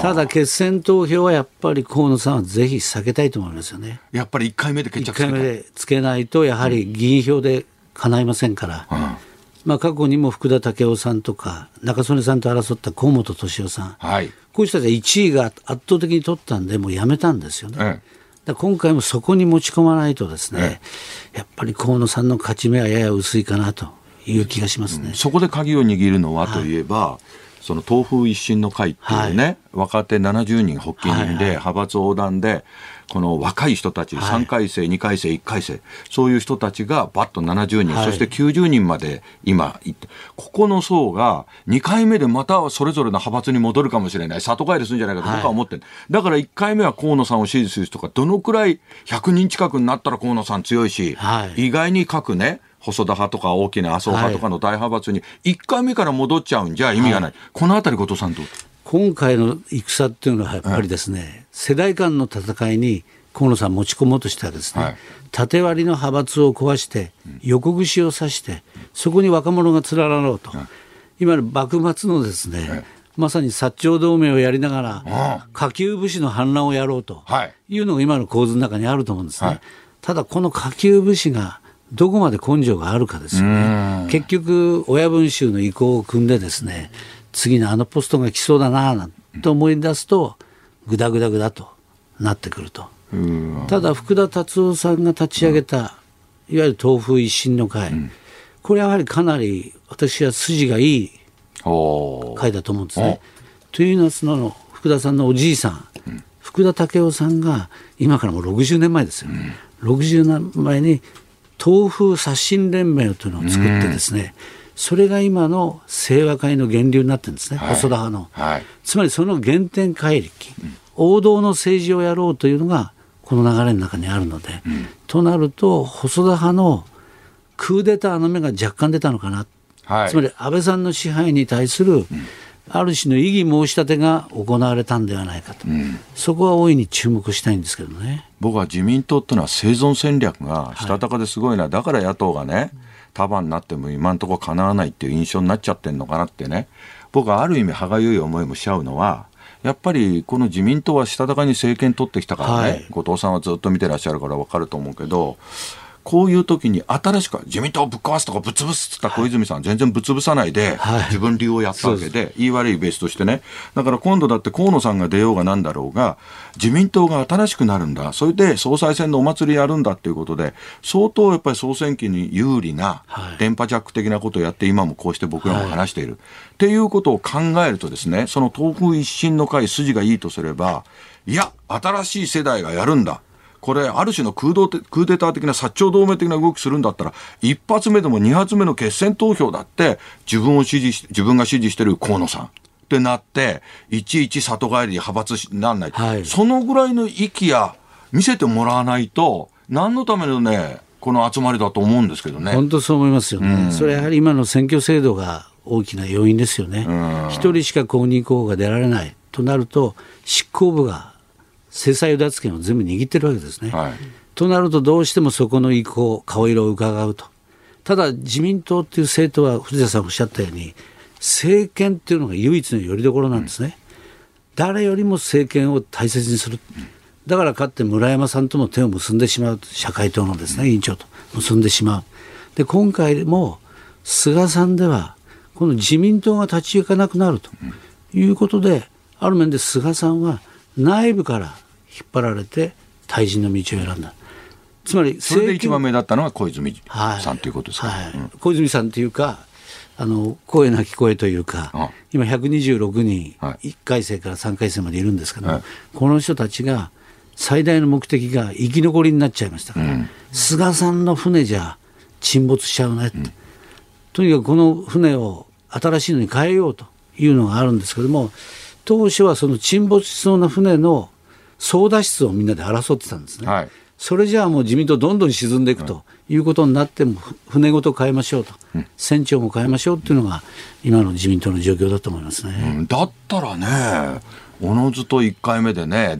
ただ決選投票はやっぱり河野さんはぜひ避けたいと思いますよね。やっぱり1回目で決1着つけないと、やはり議員票で叶いませんから、うんまあ、過去にも福田赳夫さんとか、中曽根さんと争った河本俊夫さん、はい。こういう人たちは1位が圧倒的に取ったんで、もうやめたんですよね。ええ。だから今回もそこに持ち込まないとですね、やっぱり河野さんの勝ち目はやや薄いかなという気がしますね。そこで鍵を握るのはといえば、その東風一新の会っていうね、若手70人発起人で、はいはい。派閥横断で、この若い人たち、はい。3回生、2回生、1回生、そういう人たちがバッと70人、はい。そして90人まで今行って、ここの層が2回目でまたそれぞれの派閥に戻るかもしれない、里帰りするんじゃないかと僕は思ってる、だから1回目は河野さんを支持する人がどのくらい100人近くになったら河野さん強いし、はい。意外に各ね、細田派とか大きな麻生派とかの大派閥に1回目から戻っちゃうんじゃ意味がない、このあたり後藤さんどう？今回の戦っていうのはやっぱりですね、世代間の戦いに河野さん持ち込もうとしたらですね、はい。縦割りの派閥を壊して、横串を刺して、そこに若者が連なろうと、今の幕末のですね、まさに薩長同盟をやりながら、下級武士の反乱をやろうとはい。いうのが今の構図の中にあると思うんですね。はい。ただ、この下級武士がどこまで根性があるかですよね。結局、親分衆の意向を組んでですね、次のあのポストが来そうだななんて思い出すと、ぐだぐだぐだとなってくると。ただ、福田達夫さんが立ち上げた、いわゆる東風一新の会、これはやはりかなり私は筋がいい会だと思うんですね。というのはその福田さんのおじいさん、福田赳夫さんが今からもう60年前ですよ、60年前に東風刷新連盟というのを作ってですね、それが今の清和会の源流になってるんですね、細田派の。はい。つまりその原点回力、王道の政治をやろうというのがこの流れの中にあるので、となると細田派のクーデターの目が若干出たのかな、はい。つまり安倍さんの支配に対する、ある種の異議申し立てが行われたんではないかと、そこは大いに注目したいん。ですけどね。僕は自民党っていうのは生存戦略がしたたかですごいな、だから野党がね束になっても今のところかなわないっていう印象になっちゃってるのかなってね。僕はある意味歯がゆい思いもしちゃうのはやっぱりこの自民党はしたたかに政権取ってきたからね、はい。後藤さんはずっと見てらっしゃるから分かると思うけどこういう時に新しく自民党をぶっ壊すとかぶっ潰すっつった小泉さん、全然ぶっ潰さないで、はい自分流をやったわけで、言い悪いベースとしてね。だから今度だって河野さんが出ようがなんだろうが、自民党が新しくなるんだ。それで総裁選のお祭りやるんだっていうことで、相当やっぱり総選挙に有利なはい電波ジャック的なことをやって、今もこうして僕らも話している。っていうことを考えるとですね、その東風一新の会筋がいいとすれば、いや、新しい世代がやるんだ。これ、ある種の空洞てクーデター的な薩長同盟的な動きするんだったら、一発目でも二発目の決選投票だって、自分を支持し、自分が支持してる河野さんってなって、いちいち里帰りに派閥しなんない。はい。そのぐらいの息や見せてもらわないと、何のためのね、この集まりだと思うんですけどね。本当そう思いますよね、それはやはり今の選挙制度が大きな要因ですよね、一人しか公認候補が出られないとなると、執行部が制裁奪権を全部握ってるわけですね。はい。となると、どうしてもそこの意向、顔色を伺うと。ただ、自民党っていう政党は、藤田さんおっしゃったように、政権っていうのが唯一の拠り所なんですね。誰よりも政権を大切にする。だからかって村山さんとも手を結んでしまう、社会党のですね、委員長と結んでしまう。で、今回も菅さんでは、この自民党が立ち行かなくなるということで、ある面で菅さんは内部から引っ張られて退陣の道を選んだ。つまりそれで一番目だったのが小泉はい。さんということですか？はい。うん。小泉さんというか、あの声なき声というか、あ今126人、は1回生から3回生までいるんですけど、はい。この人たちが最大の目的が生き残りになっちゃいましたから、菅さんの船じゃ沈没しちゃうねって、とにかくこの船を新しいのに変えようというのがあるんですけども、当初はその沈没しそうな船の操舵室をみんなで争ってたんですね。はい。それじゃあもう自民党どんどん沈んでいくということになっても、ふ船ごと変えましょうと、船長も変えましょうっていうのが、今の自民党の状況だと思いますね。うんだったらね、おのずと1回目でね、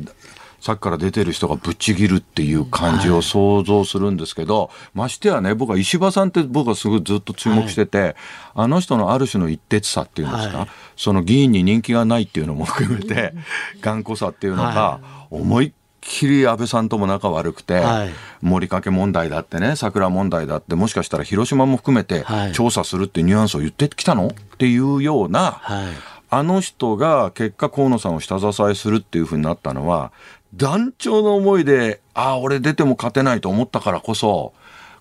さっきから出てる人がぶっちぎるっていう感じを想像するんですけど、ましてやね、僕は石破さんって僕はすごいずっと注目してて、あの人のある種の一徹さっていうんですか、はい。その議員に人気がないっていうのも含めて、頑固さっていうのがは、思いっきり安倍さんとも仲悪くて、はい。盛りかけ問題だってね、桜問題だって、もしかしたら広島も含めてはい。調査するってニュアンスを言ってきたの？っていうような、はい。あの人が結果河野さんを下支えするっていうふうになったのは、団長の思いで、ああ、俺出ても勝てないと思ったからこそ、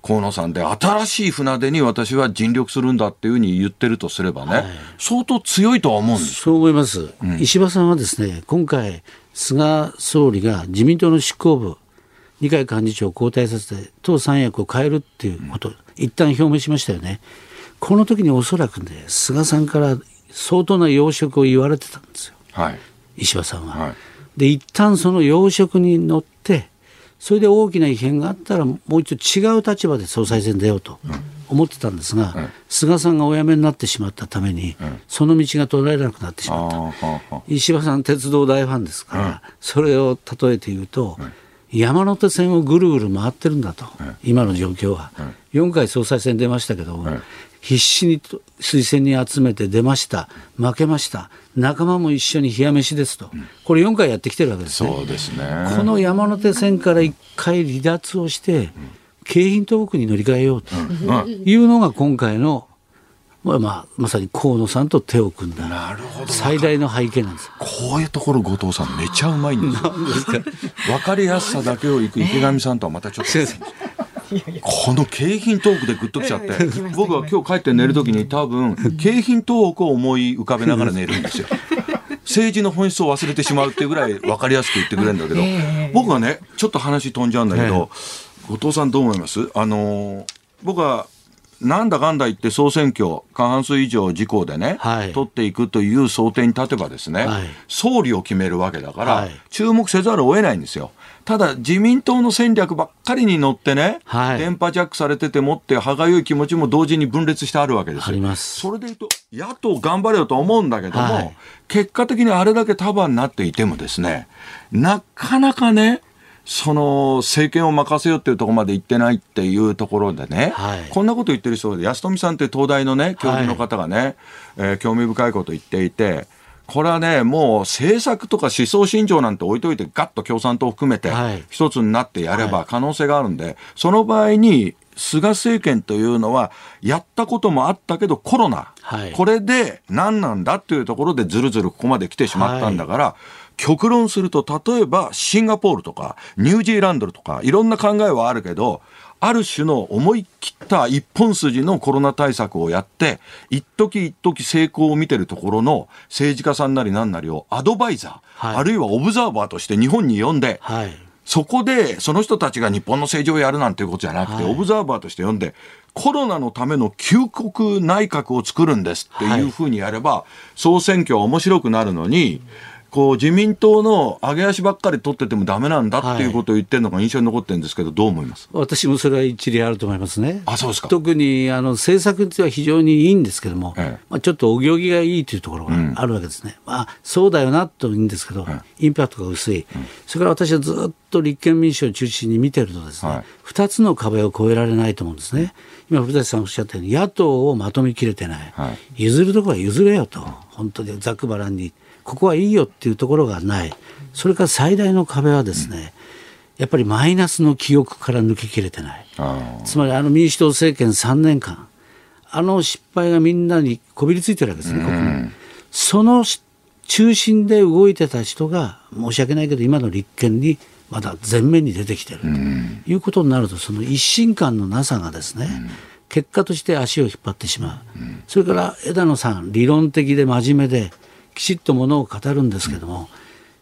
河野さんで新しい船出に私は尽力するんだっていうふうに言ってるとすればね、相当強いとは思うんです。そう思います、石破さんはですね今回、菅総理が自民党の執行部、二階幹事長を交代させて、党三役を変えるっていうこと、一旦表明しましたよね、この時におそらくね、菅さんから相当な要職を言われてたんですよ。はい。石破さんは。はいで一旦その要職に乗ってそれで大きな異変があったらもう一度違う立場で総裁選出ようと思ってたんですが、菅さんがお辞めになってしまったために、その道が取られなくなってしまった。石破さん鉄道大ファンですから、それを例えて言うと、山手線をぐるぐる回ってるんだと、今の状況は、4回総裁選出ましたけども、必死にと推薦に集めて出ました負けました仲間も一緒に冷や飯ですと、これ4回やってきてるわけですねそうですね。この山手線から1回離脱をして、京浜東北に乗り換えようというのが今回の、まあまさに河野さんと手を組んだなるほど。最大の背景なんです。こういうところ後藤さんめちゃうまいんですよ。わかりやすさだけをいく池上さんとはまたちょっと。この京浜東北でグッときちゃって、僕は今日帰って寝るときに多分、京浜東北を思い浮かべながら寝るんですよ。政治の本質を忘れてしまうっていうぐらい分かりやすく言ってくれるんだけど、僕はね、ちょっと話飛んじゃうんだけど、後藤さんどう思います？あのー僕は、なんだかんだ言って総選挙、過半数以上自公でね、はい。取っていくという想定に立てばですね、はい。総理を決めるわけだから、はい。注目せざるを得ないんですよ。ただ、自民党の戦略ばっかりに乗ってね、はい。電波ジャックされててもって、歯がゆい気持ちも同時に分裂してあるわけですよ。あります。それで言うと、野党頑張れよと思うんだけども、はい。結果的にあれだけ束になっていてもですね、なかなかね、その政権を任せようっていうところまで行ってないっていうところでね、はい。こんなこと言ってる人で安富さんって東大のね教授の方がね、えー興味深いこと言っていてこれはね、もう政策とか思想信条なんて置いといて、ガッと共産党を含めてはい、一つになってやれば可能性があるんで、その場合に、菅政権というのは、やったこともあったけど、コロナ、はい。これで何なんだっていうところで、ずるずるここまで来てしまったんだから、極論すると、例えばシンガポールとか、ニュージーランドとか、いろんな考えはあるけど、ある種の思い切った一本筋のコロナ対策をやって、一時一時成功を見てるところの政治家さんなりなんなりをアドバイザー、はい。あるいはオブザーバーとして日本に呼んで、はい。そこでその人たちが日本の政治をやるなんていうことじゃなくて、はい。オブザーバーとして呼んで、コロナのための救国内閣を作るんですっていうふうにやれば、総選挙は面白くなるのに、こう自民党の上げ足ばっかり取っててもダメなんだっていうことを言ってるのが印象に残ってるんですけど、どう思います？私もそれは一理あると思いますね。あ、そうですか。特にあの政策っていうのは非常にいいんですけども、ええ。まあ、ちょっとお行儀がいいというところがあるわけですね、まあ、そうだよなといいんですけど、インパクトが薄い、それから私はずっと立憲民主を中心に見てるとですね、はい。2つの壁を越えられないと思うんですね、今、古舘さんおっしゃったように、野党をまとめきれてない、はい。譲るところは譲れよと、本当にざっくばらんに、ここはいいよっていうところがない、それから最大の壁はですね、やっぱりマイナスの記憶から抜けきれてない。あつまりあの民主党政権3年間、あの失敗がみんなにこびりついてるわけですね、国民そのし中心で動いてた人が、申し訳ないけど、今の立憲にまだ前面に出てきてる。ということになると、その一心感のなさがですね、結果として足を引っ張ってしまう、それから枝野さん、理論的で真面目で、きちっとものを語るんですけども、やっ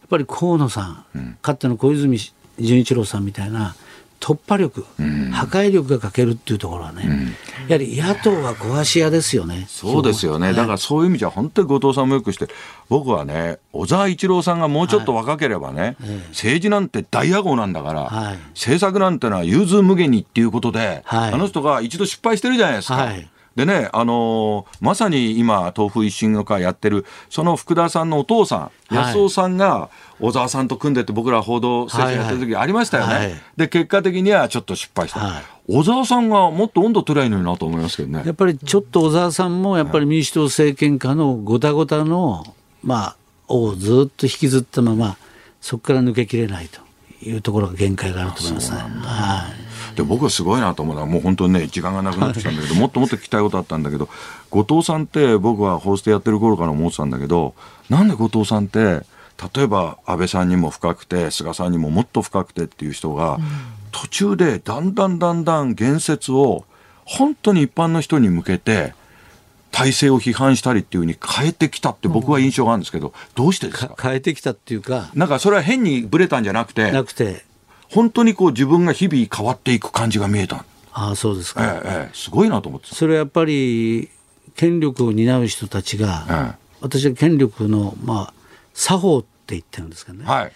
ぱり河野さん、かつての小泉純一郎さんみたいな突破力、破壊力が欠けるっていうところはね、やはり野党は壊し屋ですよね。そうですよね。だからそういう意味じゃ本当に後藤さんもよくして、僕はね、小沢一郎さんがもうちょっと若ければね、政治なんて大野号なんだから、はい。政策なんてのは融通無限にっていうことで、はい。あの人が一度失敗してるじゃないですか。はいでね、あのーまさに今、豆腐一新の会やってる、その福田さんのお父さん、はい。安尾さんが小沢さんと組んでって、僕ら報道政治やってる時ありましたよね、はい。はいで、結果的にはちょっと失敗した。はい。小沢さんがもっと温度取りゃいいのになと思いますけどね。や。っぱりちょっと小沢さんもやっぱり民主党政権下のごたごたの、まあ、をずっと引きずったまま、そこから抜けきれないというところが限界があると思いますね。はいで僕はすごいなと思うのはもう本当にね時間がなくなってきたんだけど もっともっと聞きたいことあったんだけど後藤さんって僕はホーストやってる頃から思ってたんだけどなんで後藤さんって例えば安倍さんにも深くて菅さんにももっと深くてっていう人が、途中でだんだんだんだん言説を本当に一般の人に向けて体制を批判したりっていうふうに変えてきたって僕は印象があるんですけど、どうしてですか？か変えてきたっていうか、なんかそれは変にブレたんじゃなくてなくて、本当にこう自分が日々変わっていく感じが見えた。ああ、そうですええか。ええ、すごいなと思ってた。それはやっぱり、権力を担う人たちが、え私は権力の、まあ、作法って言ってるんですけどね、はい。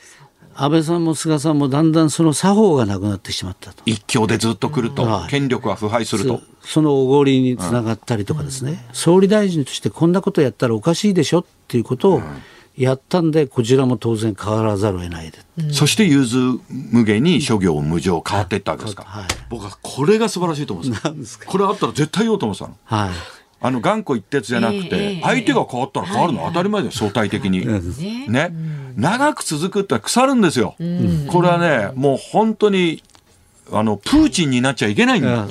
安倍さんも菅さんもだんだんその作法がなくなってしまったと。一強でずっと来ると、はい権力は腐敗すると。そのおごりにつながったりとかですね、総理大臣としてこんなことやったらおかしいでしょっていうことをやったんで、こちらも当然変わらざるを得ないで。そして融通無限に諸行無常変わっていったわけですか。はい僕はこれが素晴らしいと思うんですよこれあったら絶対言おうと思ってたの。はい。あの頑固一徹じゃなくてえ、相手が変わったら変わるの当たり前だよ、相対的に。ねね。長く続くって腐るんですよ。これはね、もう本当に、あの、プーチンになっちゃいけないんだ。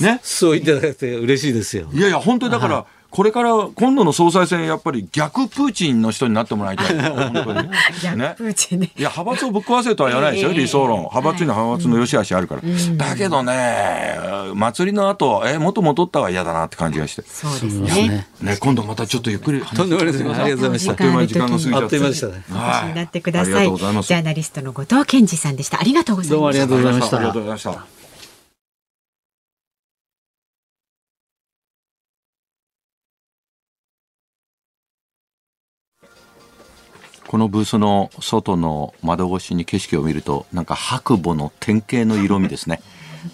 ね。そう言っていただけて嬉しいですよ。いやいや、本当にだから、これから今度の総裁選、やっぱり逆プーチンの人になってもらいたい。本当に。ねプ。ーチンね。いや、派閥をぶっ壊せとは言わないですよ、ええ理想論。派閥には派閥の良し悪しあるから。だけどね、祭りの後、え、元戻ったは嫌だなって感じがして。そうですねね。ね、今度またちょっとゆっくり話とんでもないです。ありがとうございました。あっという間に時間が過ぎちゃあっってという間でしたね。お越しになってくだあさい。りがとうございますジャーナリストの後藤健二さんでした。ありがとうございどうもありました。がとうございましたありがとうございました。このブースの外の窓越しに景色を見ると、なんか白母の典型の色味ですね。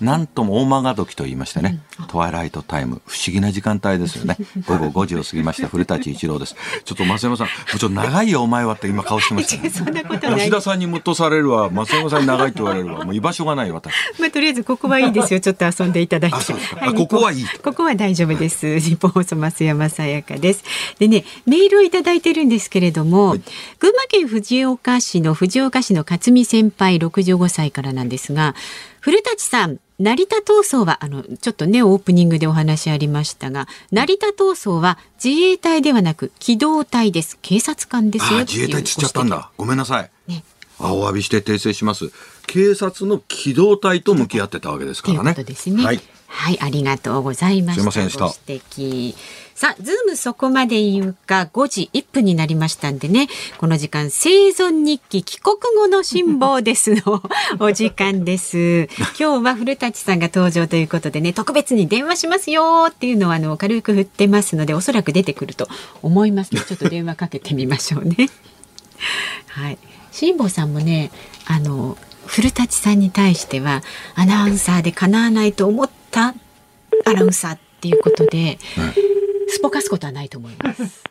なんとも大間時と言いましてね、トワイライトタイム、不思議な時間帯ですよね。午後5時を過ぎました古舘一郎です。ちょっと増山さん、もうちょっと長いよお前はって今顔してました、ね。そんなことない吉田さんにムッとされるわ、増山さんに長いって言われるわ、もう居場所がない私。まあ、とりあえずここはいいですよ。ちょっと遊んでいただいて。あそうですかはいあここはいいここは大丈夫です。日本放送増山さやかです。でね、メールをいただいてるんですけれども、群馬県藤岡市の藤岡市の勝美先輩65歳からなんですが、古舘さん、成田闘争はあのちょっとねオープニングでお話ありましたが成田闘争は自衛隊ではなく機動隊です警察官ですよあ自衛隊つっちゃったんだ。ごめんなさい。ねあお詫びして訂正します。警察の機動隊と向き合ってたわけですというこからね。とですね。はい。はい、ありがとうございました。すいませんでした。さあ、ズームそこまで言うか、5時1分になりましたんでね、この時間、生存日記帰国後の辛抱ですの お時間です。今日は古舘さんが登場ということでね、特別に電話しますよっていうのをあの軽く振ってますので、おそらく出てくると思いますので、ちょっと電話かけてみましょうね。はい。辛坊さんもね、あの、古舘さんに対しては、アナウンサーでかなわないと思ったアナウンサーっていうことで、すっぽかすことはないと思います。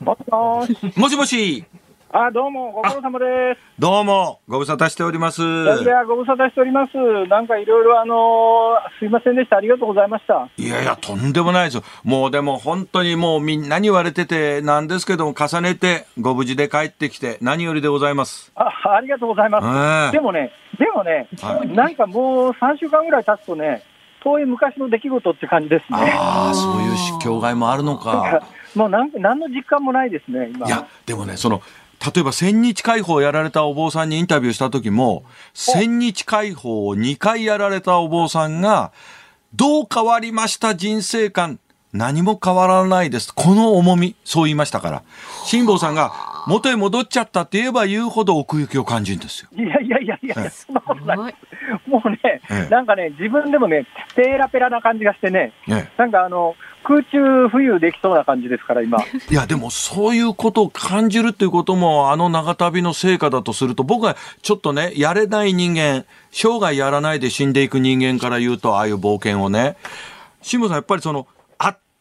もしもーし。もしもし。あ、どうも、ご苦労様です。どうも、ご無沙汰しております。いやご無沙汰しております。なんかいろいろ、あのーすいませんでした。ありがとうございました。いやいや、とんでもないですよ。もうでも本当にもうみんなに言われててなんですけども、重ねてご無事で帰ってきて何よりでございます。あ、ありがとうございます。ええでもね、でもね、はいなんかもう3週間ぐらい経つとね、遠い昔の出来事って感じですね。ああ、そういう境外もあるのか。もうなん何の実感もないですね、今。いや、でもね、その、例えば千日解放をやられたお坊さんにインタビューした時も、千日解放を2回やられたお坊さんが、どう変わりました人生観何も変わらないです。この重み、そう言いましたから。辛坊さんが元へ戻っちゃったって言えば言うほど奥行きを感じるんですよ。いやいやいやいやいや、そんなことない。はいもうね、ええなんかね、自分でもね、ペーラペラな感じがしてね、ね、なんかあの、空中浮遊できそうな感じですから、今。いや、でもそういうことを感じるっていうことも、あの長旅の成果だとすると、僕はちょっとね、やれない人間、生涯やらないで死んでいく人間から言うと、ああいう冒険をね、辛坊さん、やっぱりその、圧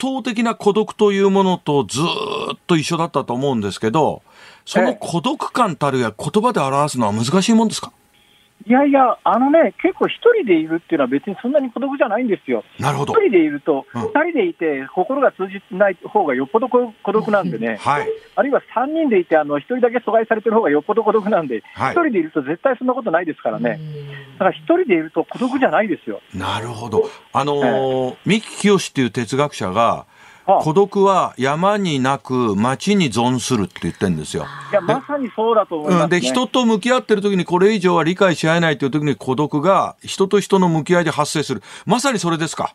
倒的な孤独というものとずーっと一緒だったと思うんですけど、その孤独感たるや言葉で表すのは難しいもんですか？いやいや、あのね、結構一人でいるっていうのは別にそんなに孤独じゃないんですよ。なるほど一。人でいると、うん二人でいて心が通じない方がよっぽど孤独なんでね、はい。あるいは三人でいて、あの、一人だけ阻害されてる方がよっぽど孤独なんで、一、はい人でいると絶対そんなことないですからね。だから一人でいると孤独じゃないですよ。なるほど。あのー三木清っていう哲学者が、はあ孤独は山になく町に存するって言ってるんですよ。いや、まさにそうだと思います、うん、ね。で人と向き合ってる時にこれ以上は理解し合えないという時に孤独が人と人の向き合いで発生するまさにそれですか、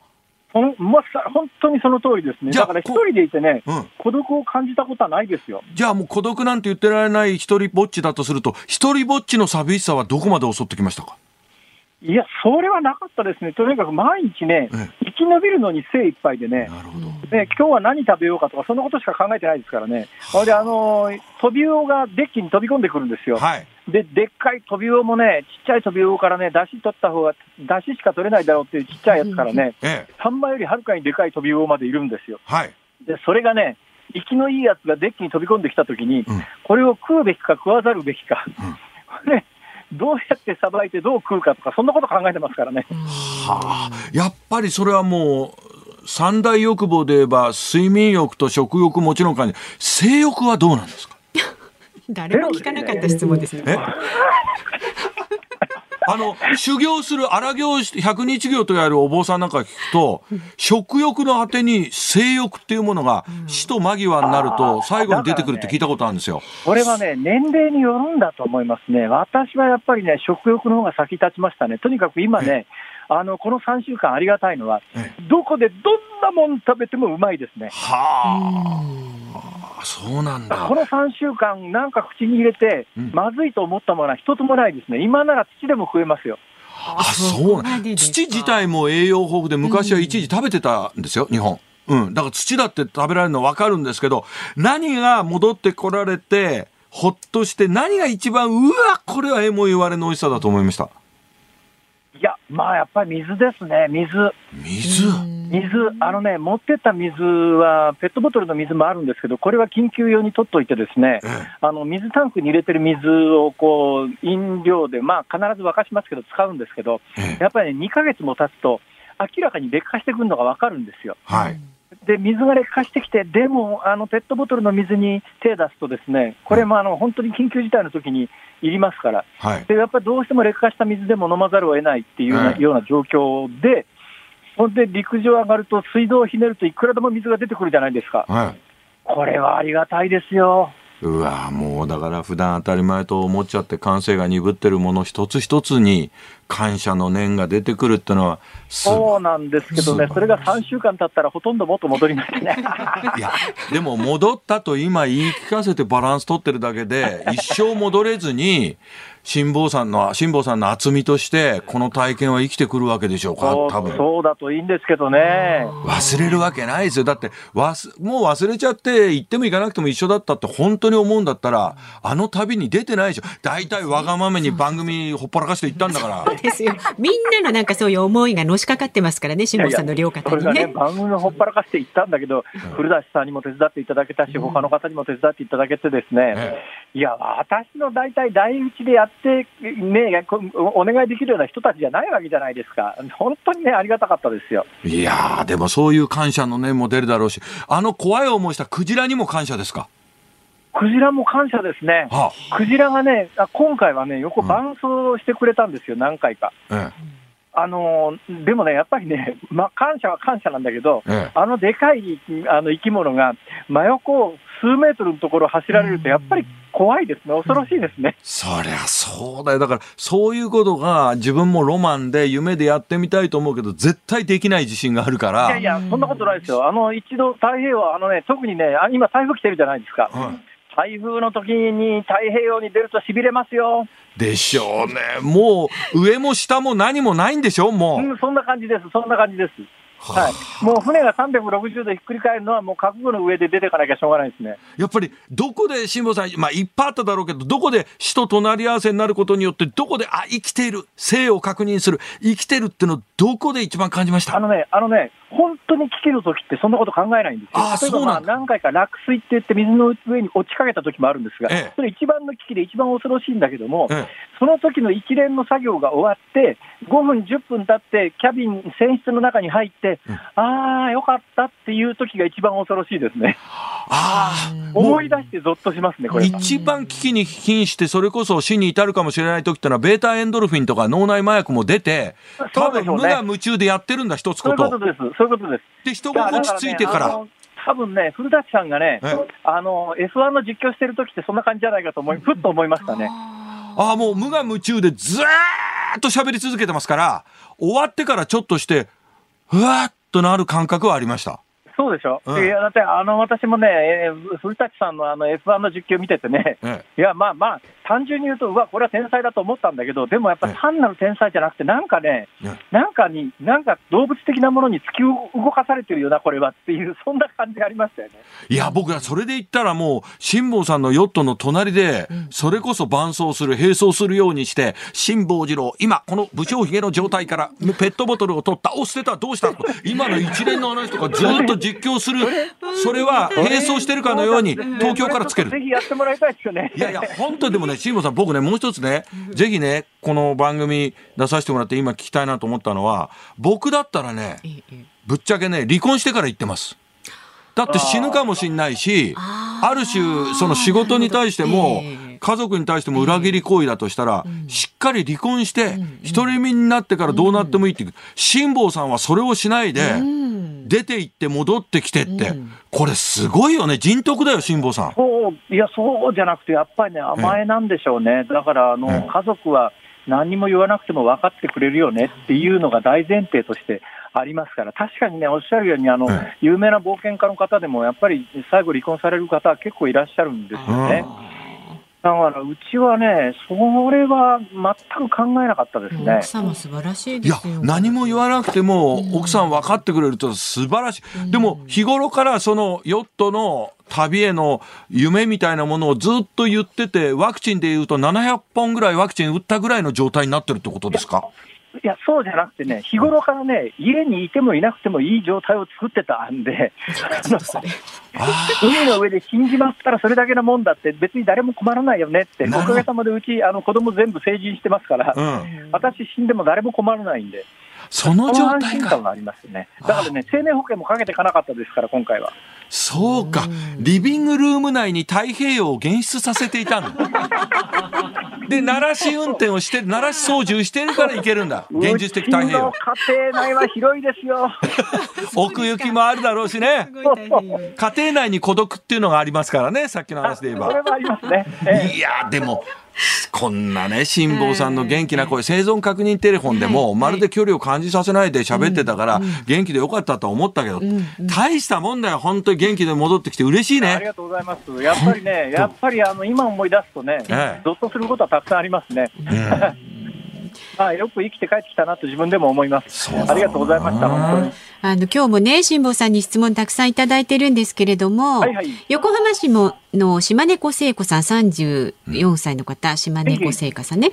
ほんまさ本当にその通りですね。だから一人でいてね、うん、孤独を感じたことはないですよ。じゃあもう孤独なんて言ってられない一人ぼっちだとすると一人ぼっちの寂しさはどこまで襲ってきましたか？いや、それはなかったですね。とにかく毎日ね、え生き延びるのに精一杯でね、なるほど。ね、今日は何食べようかとか、そんなことしか考えてないですからね。それで、あのー飛び魚がデッキに飛び込んでくるんですよ。はい。で、でっかい飛び魚もね、ちっちゃい飛び魚からね、出汁取った方が、出汁しか取れないだろうっていうちっちゃいやつからね、ええ。サンマよりはるかにでかい飛び魚までいるんですよ。はい。で、それがね、生きのいいやつがデッキに飛び込んできたときに、うん。これを食うべきか食わざるべきか、ね、どうやってさばいてどう食うかとか、そんなこと考えてますからね。はあやっぱりそれはもう三大欲望で言えば睡眠欲と食欲もちろん感じ性欲はどうなんですか？誰も聞かなかった質問ですね。えあの修行する荒行百日行とやるお坊さんなんか聞くと食欲の果てに性欲っていうものが死と間際になると最後に出てくるって聞いたことあるんですよ。これはね、年齢によるんだと思いますね。私はやっぱりね、食欲の方が先立ちましたね。とにかく今ね、あの、この3週間ありがたいのはえ、どこでどんなもん食べてもうまいですね。はあ、そうなんだこ。の3週間、なんか口に入れてうん、まずいと思ったものは一つもないですね。今なら土でも食えますよ。あ、そうなん土自体も栄養豊富で昔は一時食べてたんですよ、日本。うん。だから土だって食べられるの分かるんですけど、何が戻ってこられて、ほっとして、何が一番、うわ、これはえも言われの美味しさだと思いました。まあやっぱり水ですね、水。水？水、あのね、持ってった水は、ペットボトルの水もあるんですけど、これは緊急用に取っといてですね、ええあの水タンクに入れてる水をこう飲料で、まあ、必ず沸かしますけど、使うんですけど、ええやっぱりね、2ヶ月も経つと、明らかに劣化してくるのが分かるんですよ。はい。で、水が劣化してきて、でも、あのペットボトルの水に手出すとですね、これもあの本当に緊急事態の時にいりますから、はい。でやっぱりどうしても劣化した水でも飲まざるを得ないっていうような,、はいような状況で、ほんで陸上上がると、水道をひねるといくらでも水が出てくるじゃないですか、はい。これはありがたいですよ。うわもうだから普段当たり前と思っちゃって感性が鈍ってるもの一つ一つに感謝の念が出てくるってのはすそうなんですけどね、それが3週間経ったらほとんど元戻りましたね。いやでも戻ったと今言い聞かせてバランス取ってるだけで一生戻れずに辛坊さんの辛坊さんの厚みとしてこの体験は生きてくるわけでしょうか？そう多分。そうだといいんですけどね。忘れるわけないですよ。だって忘もう忘れちゃって行っても行かなくても一緒だったって本当に思うんだったらあの旅に出てないでしょ。大体わがままに番組ほっぽらかして行ったんだから。ですよ。みんなのなんかそういう思いがのしかかってますからね、辛坊さんの両肩にこれがね、ね。番組をほっぱらかしていったんだけど、古舘さんにも手伝っていただけたし、他の方にも手伝っていただけてですね、えいや、私の大体、第一でやって、ね、こおお願いできるような人たちじゃないわけじゃないですか、本当にね、ありがたかったですよ。いやーでもそういう感謝の念も出るだろうしあの怖い思いしたクジラにも感謝ですか？クジラも感謝ですね。はクジラがね、あ今回はね、横伴走してくれたんですよ、何回か。ああのーでもね、やっぱりね、まあ、感謝は感謝なんだけど、ええええあのでかいあの生き物が真横を数メートルのところを走られると、やっぱり怖いですね、恐ろしいですね。そりゃそうだよだからそういうことが自分もロマンで夢でやってみたいと思うけど絶対できない自信があるからいやいや、そんなことないですよ。あの、一度太平洋、あのね、特にね、あ今台風来てるじゃないですか。はい台風の時に太平洋に出ると痺れますよ。でしょうねもう上も下も何もないんでしょ？もう、うん、そんな感じです、そんな感じです。はい。もう船が360度ひっくり返るのは、もう覚悟の上で出ていかなきゃしょうがないですね。やっぱりどこで辛坊さんまあいっぱいあっただろうけどどこで死と隣り合わせになることによってどこであ生きている生を確認する生きてるってのどこで一番感じました？あのね、あのね、本当に危機の時ってそんなこと考えないんですよ。あー例えばまあ何回か落水って言って水の上に落ちかけた時もあるんですが、ええそれ一番の危機で一番恐ろしいんだけども、えその時の一連の作業が終わって、5分、10分経って、キャビン、船室の中に入って、ああ、よかったっていう時が一番恐ろしいですね。ああ 思い出してゾッとしますね、これは。一番危機に瀕してそれこそ死に至るかもしれない時ってのはベータエンドルフィンとか脳内麻薬も出て多分無我夢中でやってるんだ一つそうこということです。そういうことです。で人が落ち着いてから。多分ね、古舘さんがねええ、あの、F1 の実況してる時ってそんな感じじゃないかと思い、ふっと思いましたね。ああもう無我夢中でずーっと喋り続けてますから終わってからちょっとしてふわっとなる感覚はありましたそうでしょ、うん。いやだってあの私もね、えー古舘さんのあの F1 の実況見ててね、えいや、まあまあ、単純に言うと、うわ、これは天才だと思ったんだけど、でもやっぱええ。単なる天才じゃなくて、なんかね、えなんかに、なんか動物的なものに突き動かされてるよな、これはっていう、そんな感じがありましたよね。いや僕らそれで言ったらもう辛坊さんのヨットの隣でそれこそ伴走する並走するようにして辛坊治郎今この武将髭の状態からペットボトルを取ったお捨てたどうした？と今の一連の話とかずっと実況する。それは並走してるかのように東京からつける。ぜひやってもらいたいですよね。いやいや、本当にでもね、辛坊さん、僕ね、もう一つね、ぜひね、この番組出させてもらって今聞きたいなと思ったのは、僕だったらね、ぶっちゃけね、離婚してから言ってます。だって死ぬかもしんないし、ある種、その仕事に対してもええ、家族に対しても裏切り行為だとしたら、しっかり離婚して、独り身になってからどうなってもいいっていう、辛坊さんはそれをしないで、出て行って戻ってきてって、これすごいよね、人徳だよ、辛坊さん。そう、いや、そうじゃなくて、やっぱりね、甘えなんでしょうね。だから、あの、ええ家族は何にも言わなくても分かってくれるよねっていうのが大前提としてありますから、確かにね、おっしゃるように、あの、え有名な冒険家の方でも、やっぱり最後離婚される方は結構いらっしゃるんですよね。だから、うちはね、それは全く考えなかったですね奥。様素晴らしいいやですよ。何も言わなくても奥さん分かってくれると素晴らしい、でも日頃からそのヨットの旅への夢みたいなものをずっと言っててワクチンでいうと700本ぐらいワクチン打ったぐらいの状態になってるってことですか？いや、そうじゃなくてね、日頃からね、家にいてもいなくてもいい状態を作ってたんで、海の上で死んじまったらそれだけのもんだって、別に誰も困らないよねって、おかげさまでうち、あの子供全部成人してますから、うん。私死んでも誰も困らないんで、その状態か。安心感がありますよね。だからね、生命保険もかけていかなかったですから、今回は。そうか。リビングルーム内に太平洋を現出させていたの。で、鳴らし運転をして、鳴らし操縦してるからいけるんだ。現実的太平洋。家庭内は広いですよ。奥行きもあるだろうしね。家庭内に孤独っていうのがありますからね、さっきの話で言えば。それはありますね。ええいや、でも、こんなね、辛坊さんの元気な声、生存確認テレフォンでも、はいまるで距離を感じさせないで喋ってたから、元気でよかったと思ったけど、大したもんだよ、本当に元気で戻ってきて嬉しいね。ありがとうございます。やっぱりね、やっぱりあの今思い出すとね、ええゾッとすることはたくさんありますね。まあよく生きて帰ってきたなと自分でも思います。ありがとうございました。本当に。あの今日もね辛坊さんに質問たくさんいただいてるんですけれども、はいはい。横浜市もの島根子聖子さん34歳の方、島根子聖子さんね、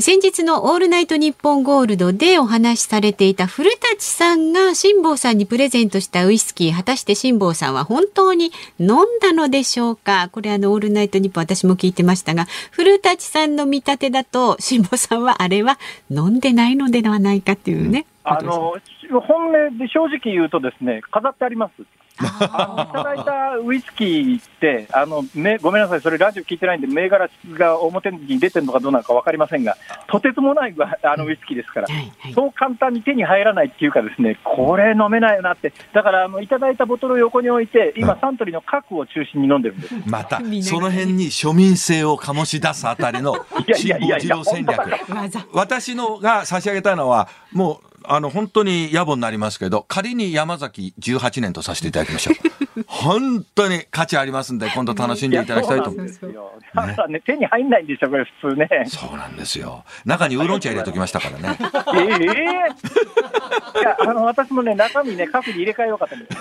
先日の「オールナイトニッポンゴールド」でお話しされていた古舘さんが辛坊さんにプレゼントしたウイスキー果たして辛坊さんは本当に飲んだのでしょうか？これあの「オールナイトニッポン」私も聞いてましたが古舘さんの見立てだと辛坊さんはあれは飲んでないのではないかっていうね。あの本音で正直言うとですね、飾ってあります。あのいただいたウイスキーってあのめ、ごめんなさい、それラジオ聞いてないんで、銘柄が表に出てるのかどうなのか分かりませんが、とてつもないあのウイスキーですから、そう簡単に手に入らないっていうか、ですねこれ飲めないよなって、だからあのいただいたボトルを横に置いて、今、サントリーの核を中心に飲んでるんです。また その辺に庶民性を醸し出すあたりの いやい辛やいやいや坊治郎戦略。技私のが差し上げたいのは、もう、あの、本当に野暮になりますけど、仮に山崎18年とさせていただきましょう。本当に価値ありますんで、今度楽しんでいただきたいと思う。やそうなんですよ。だからね、手に入んないんでしょ、これ、普通ね。そうなんですよ。中にウーロン茶入れときましたからね。ええいや、あの、私もね、中身ね、核に入れ替えようかと思って。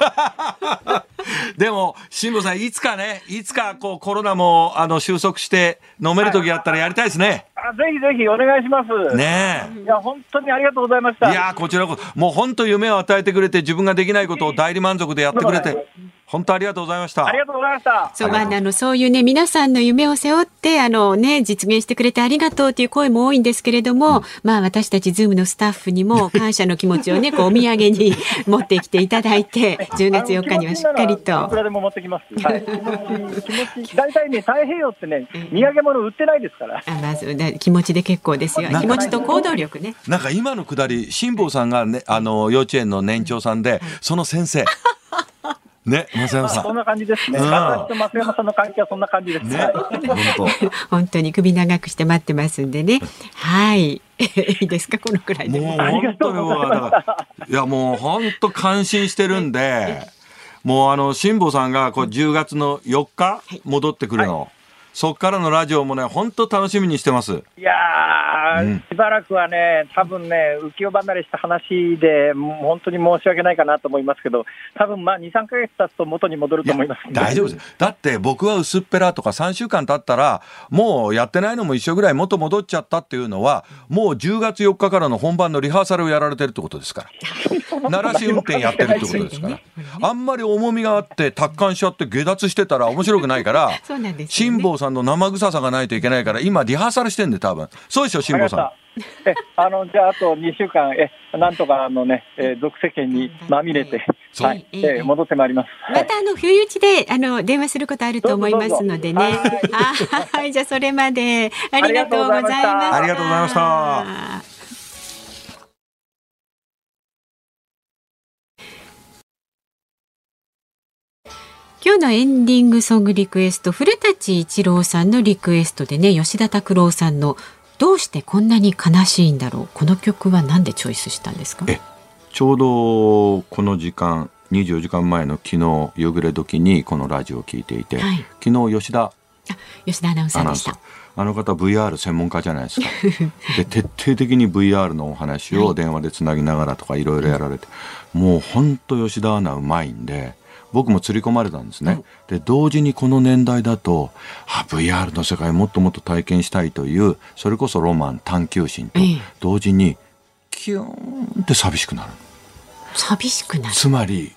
でも、辛坊さん、いつかね、いつかこうコロナもあの収束して飲める時あったらやりたいですね。あぜひぜひお願いします。ねいや、本当にありがとうございました。え。いやーこちらこそ、もう本当夢を与えてくれて、自分ができないことを代理満足でやってくれて、本当ありがとうございましたあり。がとうございました。そうまああのそういうね皆さんの夢を背負ってあのね実現してくれてありがとうという声も多いんですけれども、まあ私たちズームのスタッフにも感謝の気持ちをね こうお土産に持ってきていただいて10月4日にはしっかりあの気持ちならいくと。らでも持ってきます。はい。気持ち、気持ち、大体ね、太平洋ってね、土産物売ってないですから。あまずだ気持ちで結構ですよ気持ちと行動力ね。なんか今のくだり、辛坊さんがね、あの、幼稚園の年長さんで、その先生。ね、松山さん。そんな感じですね。うん私と増山さんの関係はそんな感じです。ねはい、本当。本当に首長くして待ってますんでね。はい。いいですか？このくらいで。もう本当にもうだからいやもう本当感心してるんで、もうあの辛坊さんがこう10月の4日戻ってくるの、そっからのラジオもね本当楽しみにしてます。いやしばらくはね、多分ね、浮世離れした話で、もう本当に申し訳ないかなと思いますけど、多分まあ2、3ヶ月経つと元に戻ると思います大丈夫です。だって僕は薄っぺらとか3週間経ったら、もうやってないのも一緒ぐらい元戻っちゃったっていうのは、もう10月4日からの本番のリハーサルをやられてるってことですから。鳴らし運転やってるってことですから。あんまり重みがあって、達観しちゃって下脱してたら面白くないから、辛坊さんの生臭さがないといけないから、今リハーサルしてんで多分。そうでしょ、辛坊さん。えあのじゃあ、あと2週間、えなんとかあの、ねえー俗世間にまみれて、はい。え戻ってまいります。またあの不意打ちであの電話することあると思いますのでね。はい。じゃあそれまで。ありがとうございました。ありがとうございました。今日のエンディングソングリクエスト古舘一郎さんのリクエストでね吉田拓郎さんの「どうしてこんなに悲しいんだろう」この曲は何でチョイスしたんですか？えちょうどこの時間、24時間前の昨日夕暮れ時にこのラジオを聞いていて、はい昨日吉田吉田アナウンサーーでした。あの方 VR 専門家じゃないですか。で徹底的に VR のお話を電話でつなぎながらとかいろいろやられて、もう本当吉田アナうまいんで。僕も釣り込まれたんですね。で、同時にこの年代だと、あ、VR の世界もっともっと体験したいという、それこそロマン、探求心とええ、同時に、キューンって寂しくなる。寂しくなる。つまり、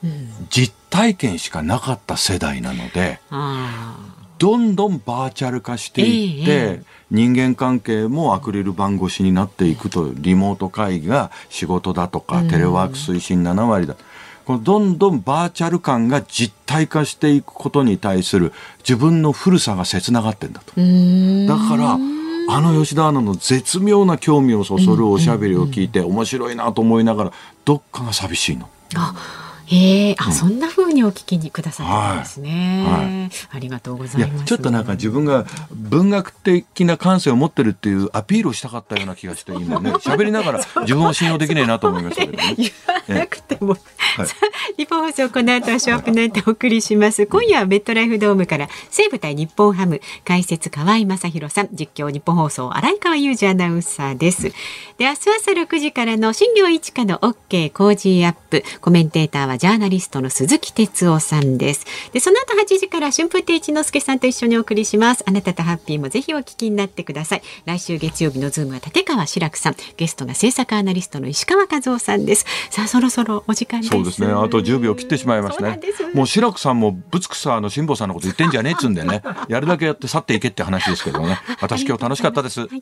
実体験しかなかった世代なので、あどんどんバーチャル化していって、ええ人間関係もアクリル板越しになっていくとリモート会議が仕事だとか、テレワーク推進7割だこのどんどんバーチャル感が実体化していくことに対する自分の古さが切ながってんだと。だからあの吉田アナの絶妙な興味をそそるおしゃべりを聞いて面白いなと思いながらどっかが寂しいの。あ、ええあ、そんな風にお聞きにくださったんですね。はい。ありがとうございます。ちょっとなんか自分が文学的な感性を持ってるっていうアピールをしたかったような気がして今 ね。喋りながら自分を信用できないなと思いましたけどね。言わなくても、い。さあ日本放送この後はショープナイトお送りします今夜はメットライフドームから西武対日本ハム解説河合正弘さん実況日本放送荒井川裕二アナウンサーです。で明日朝6時からの新業一華の OK 工事アップコメンテーターはジャーナリストの鈴木哲夫さんですでその後8時から春風亭一之輔さんと一緒にお送りしますあなたとハッピーもぜひお聞きになってください来週月曜日のズームは立川志らくさんゲストが政策アナリストの石川和男さんですさあそろそろお時間ですそうですね。あと10秒切ってしまいますねそう。もう志らくさんもぶつくさの辛坊さんのこと言ってんじゃねえっつうんでね。やるだけやって去っていけって話ですけどね。私今日楽しかったです。はい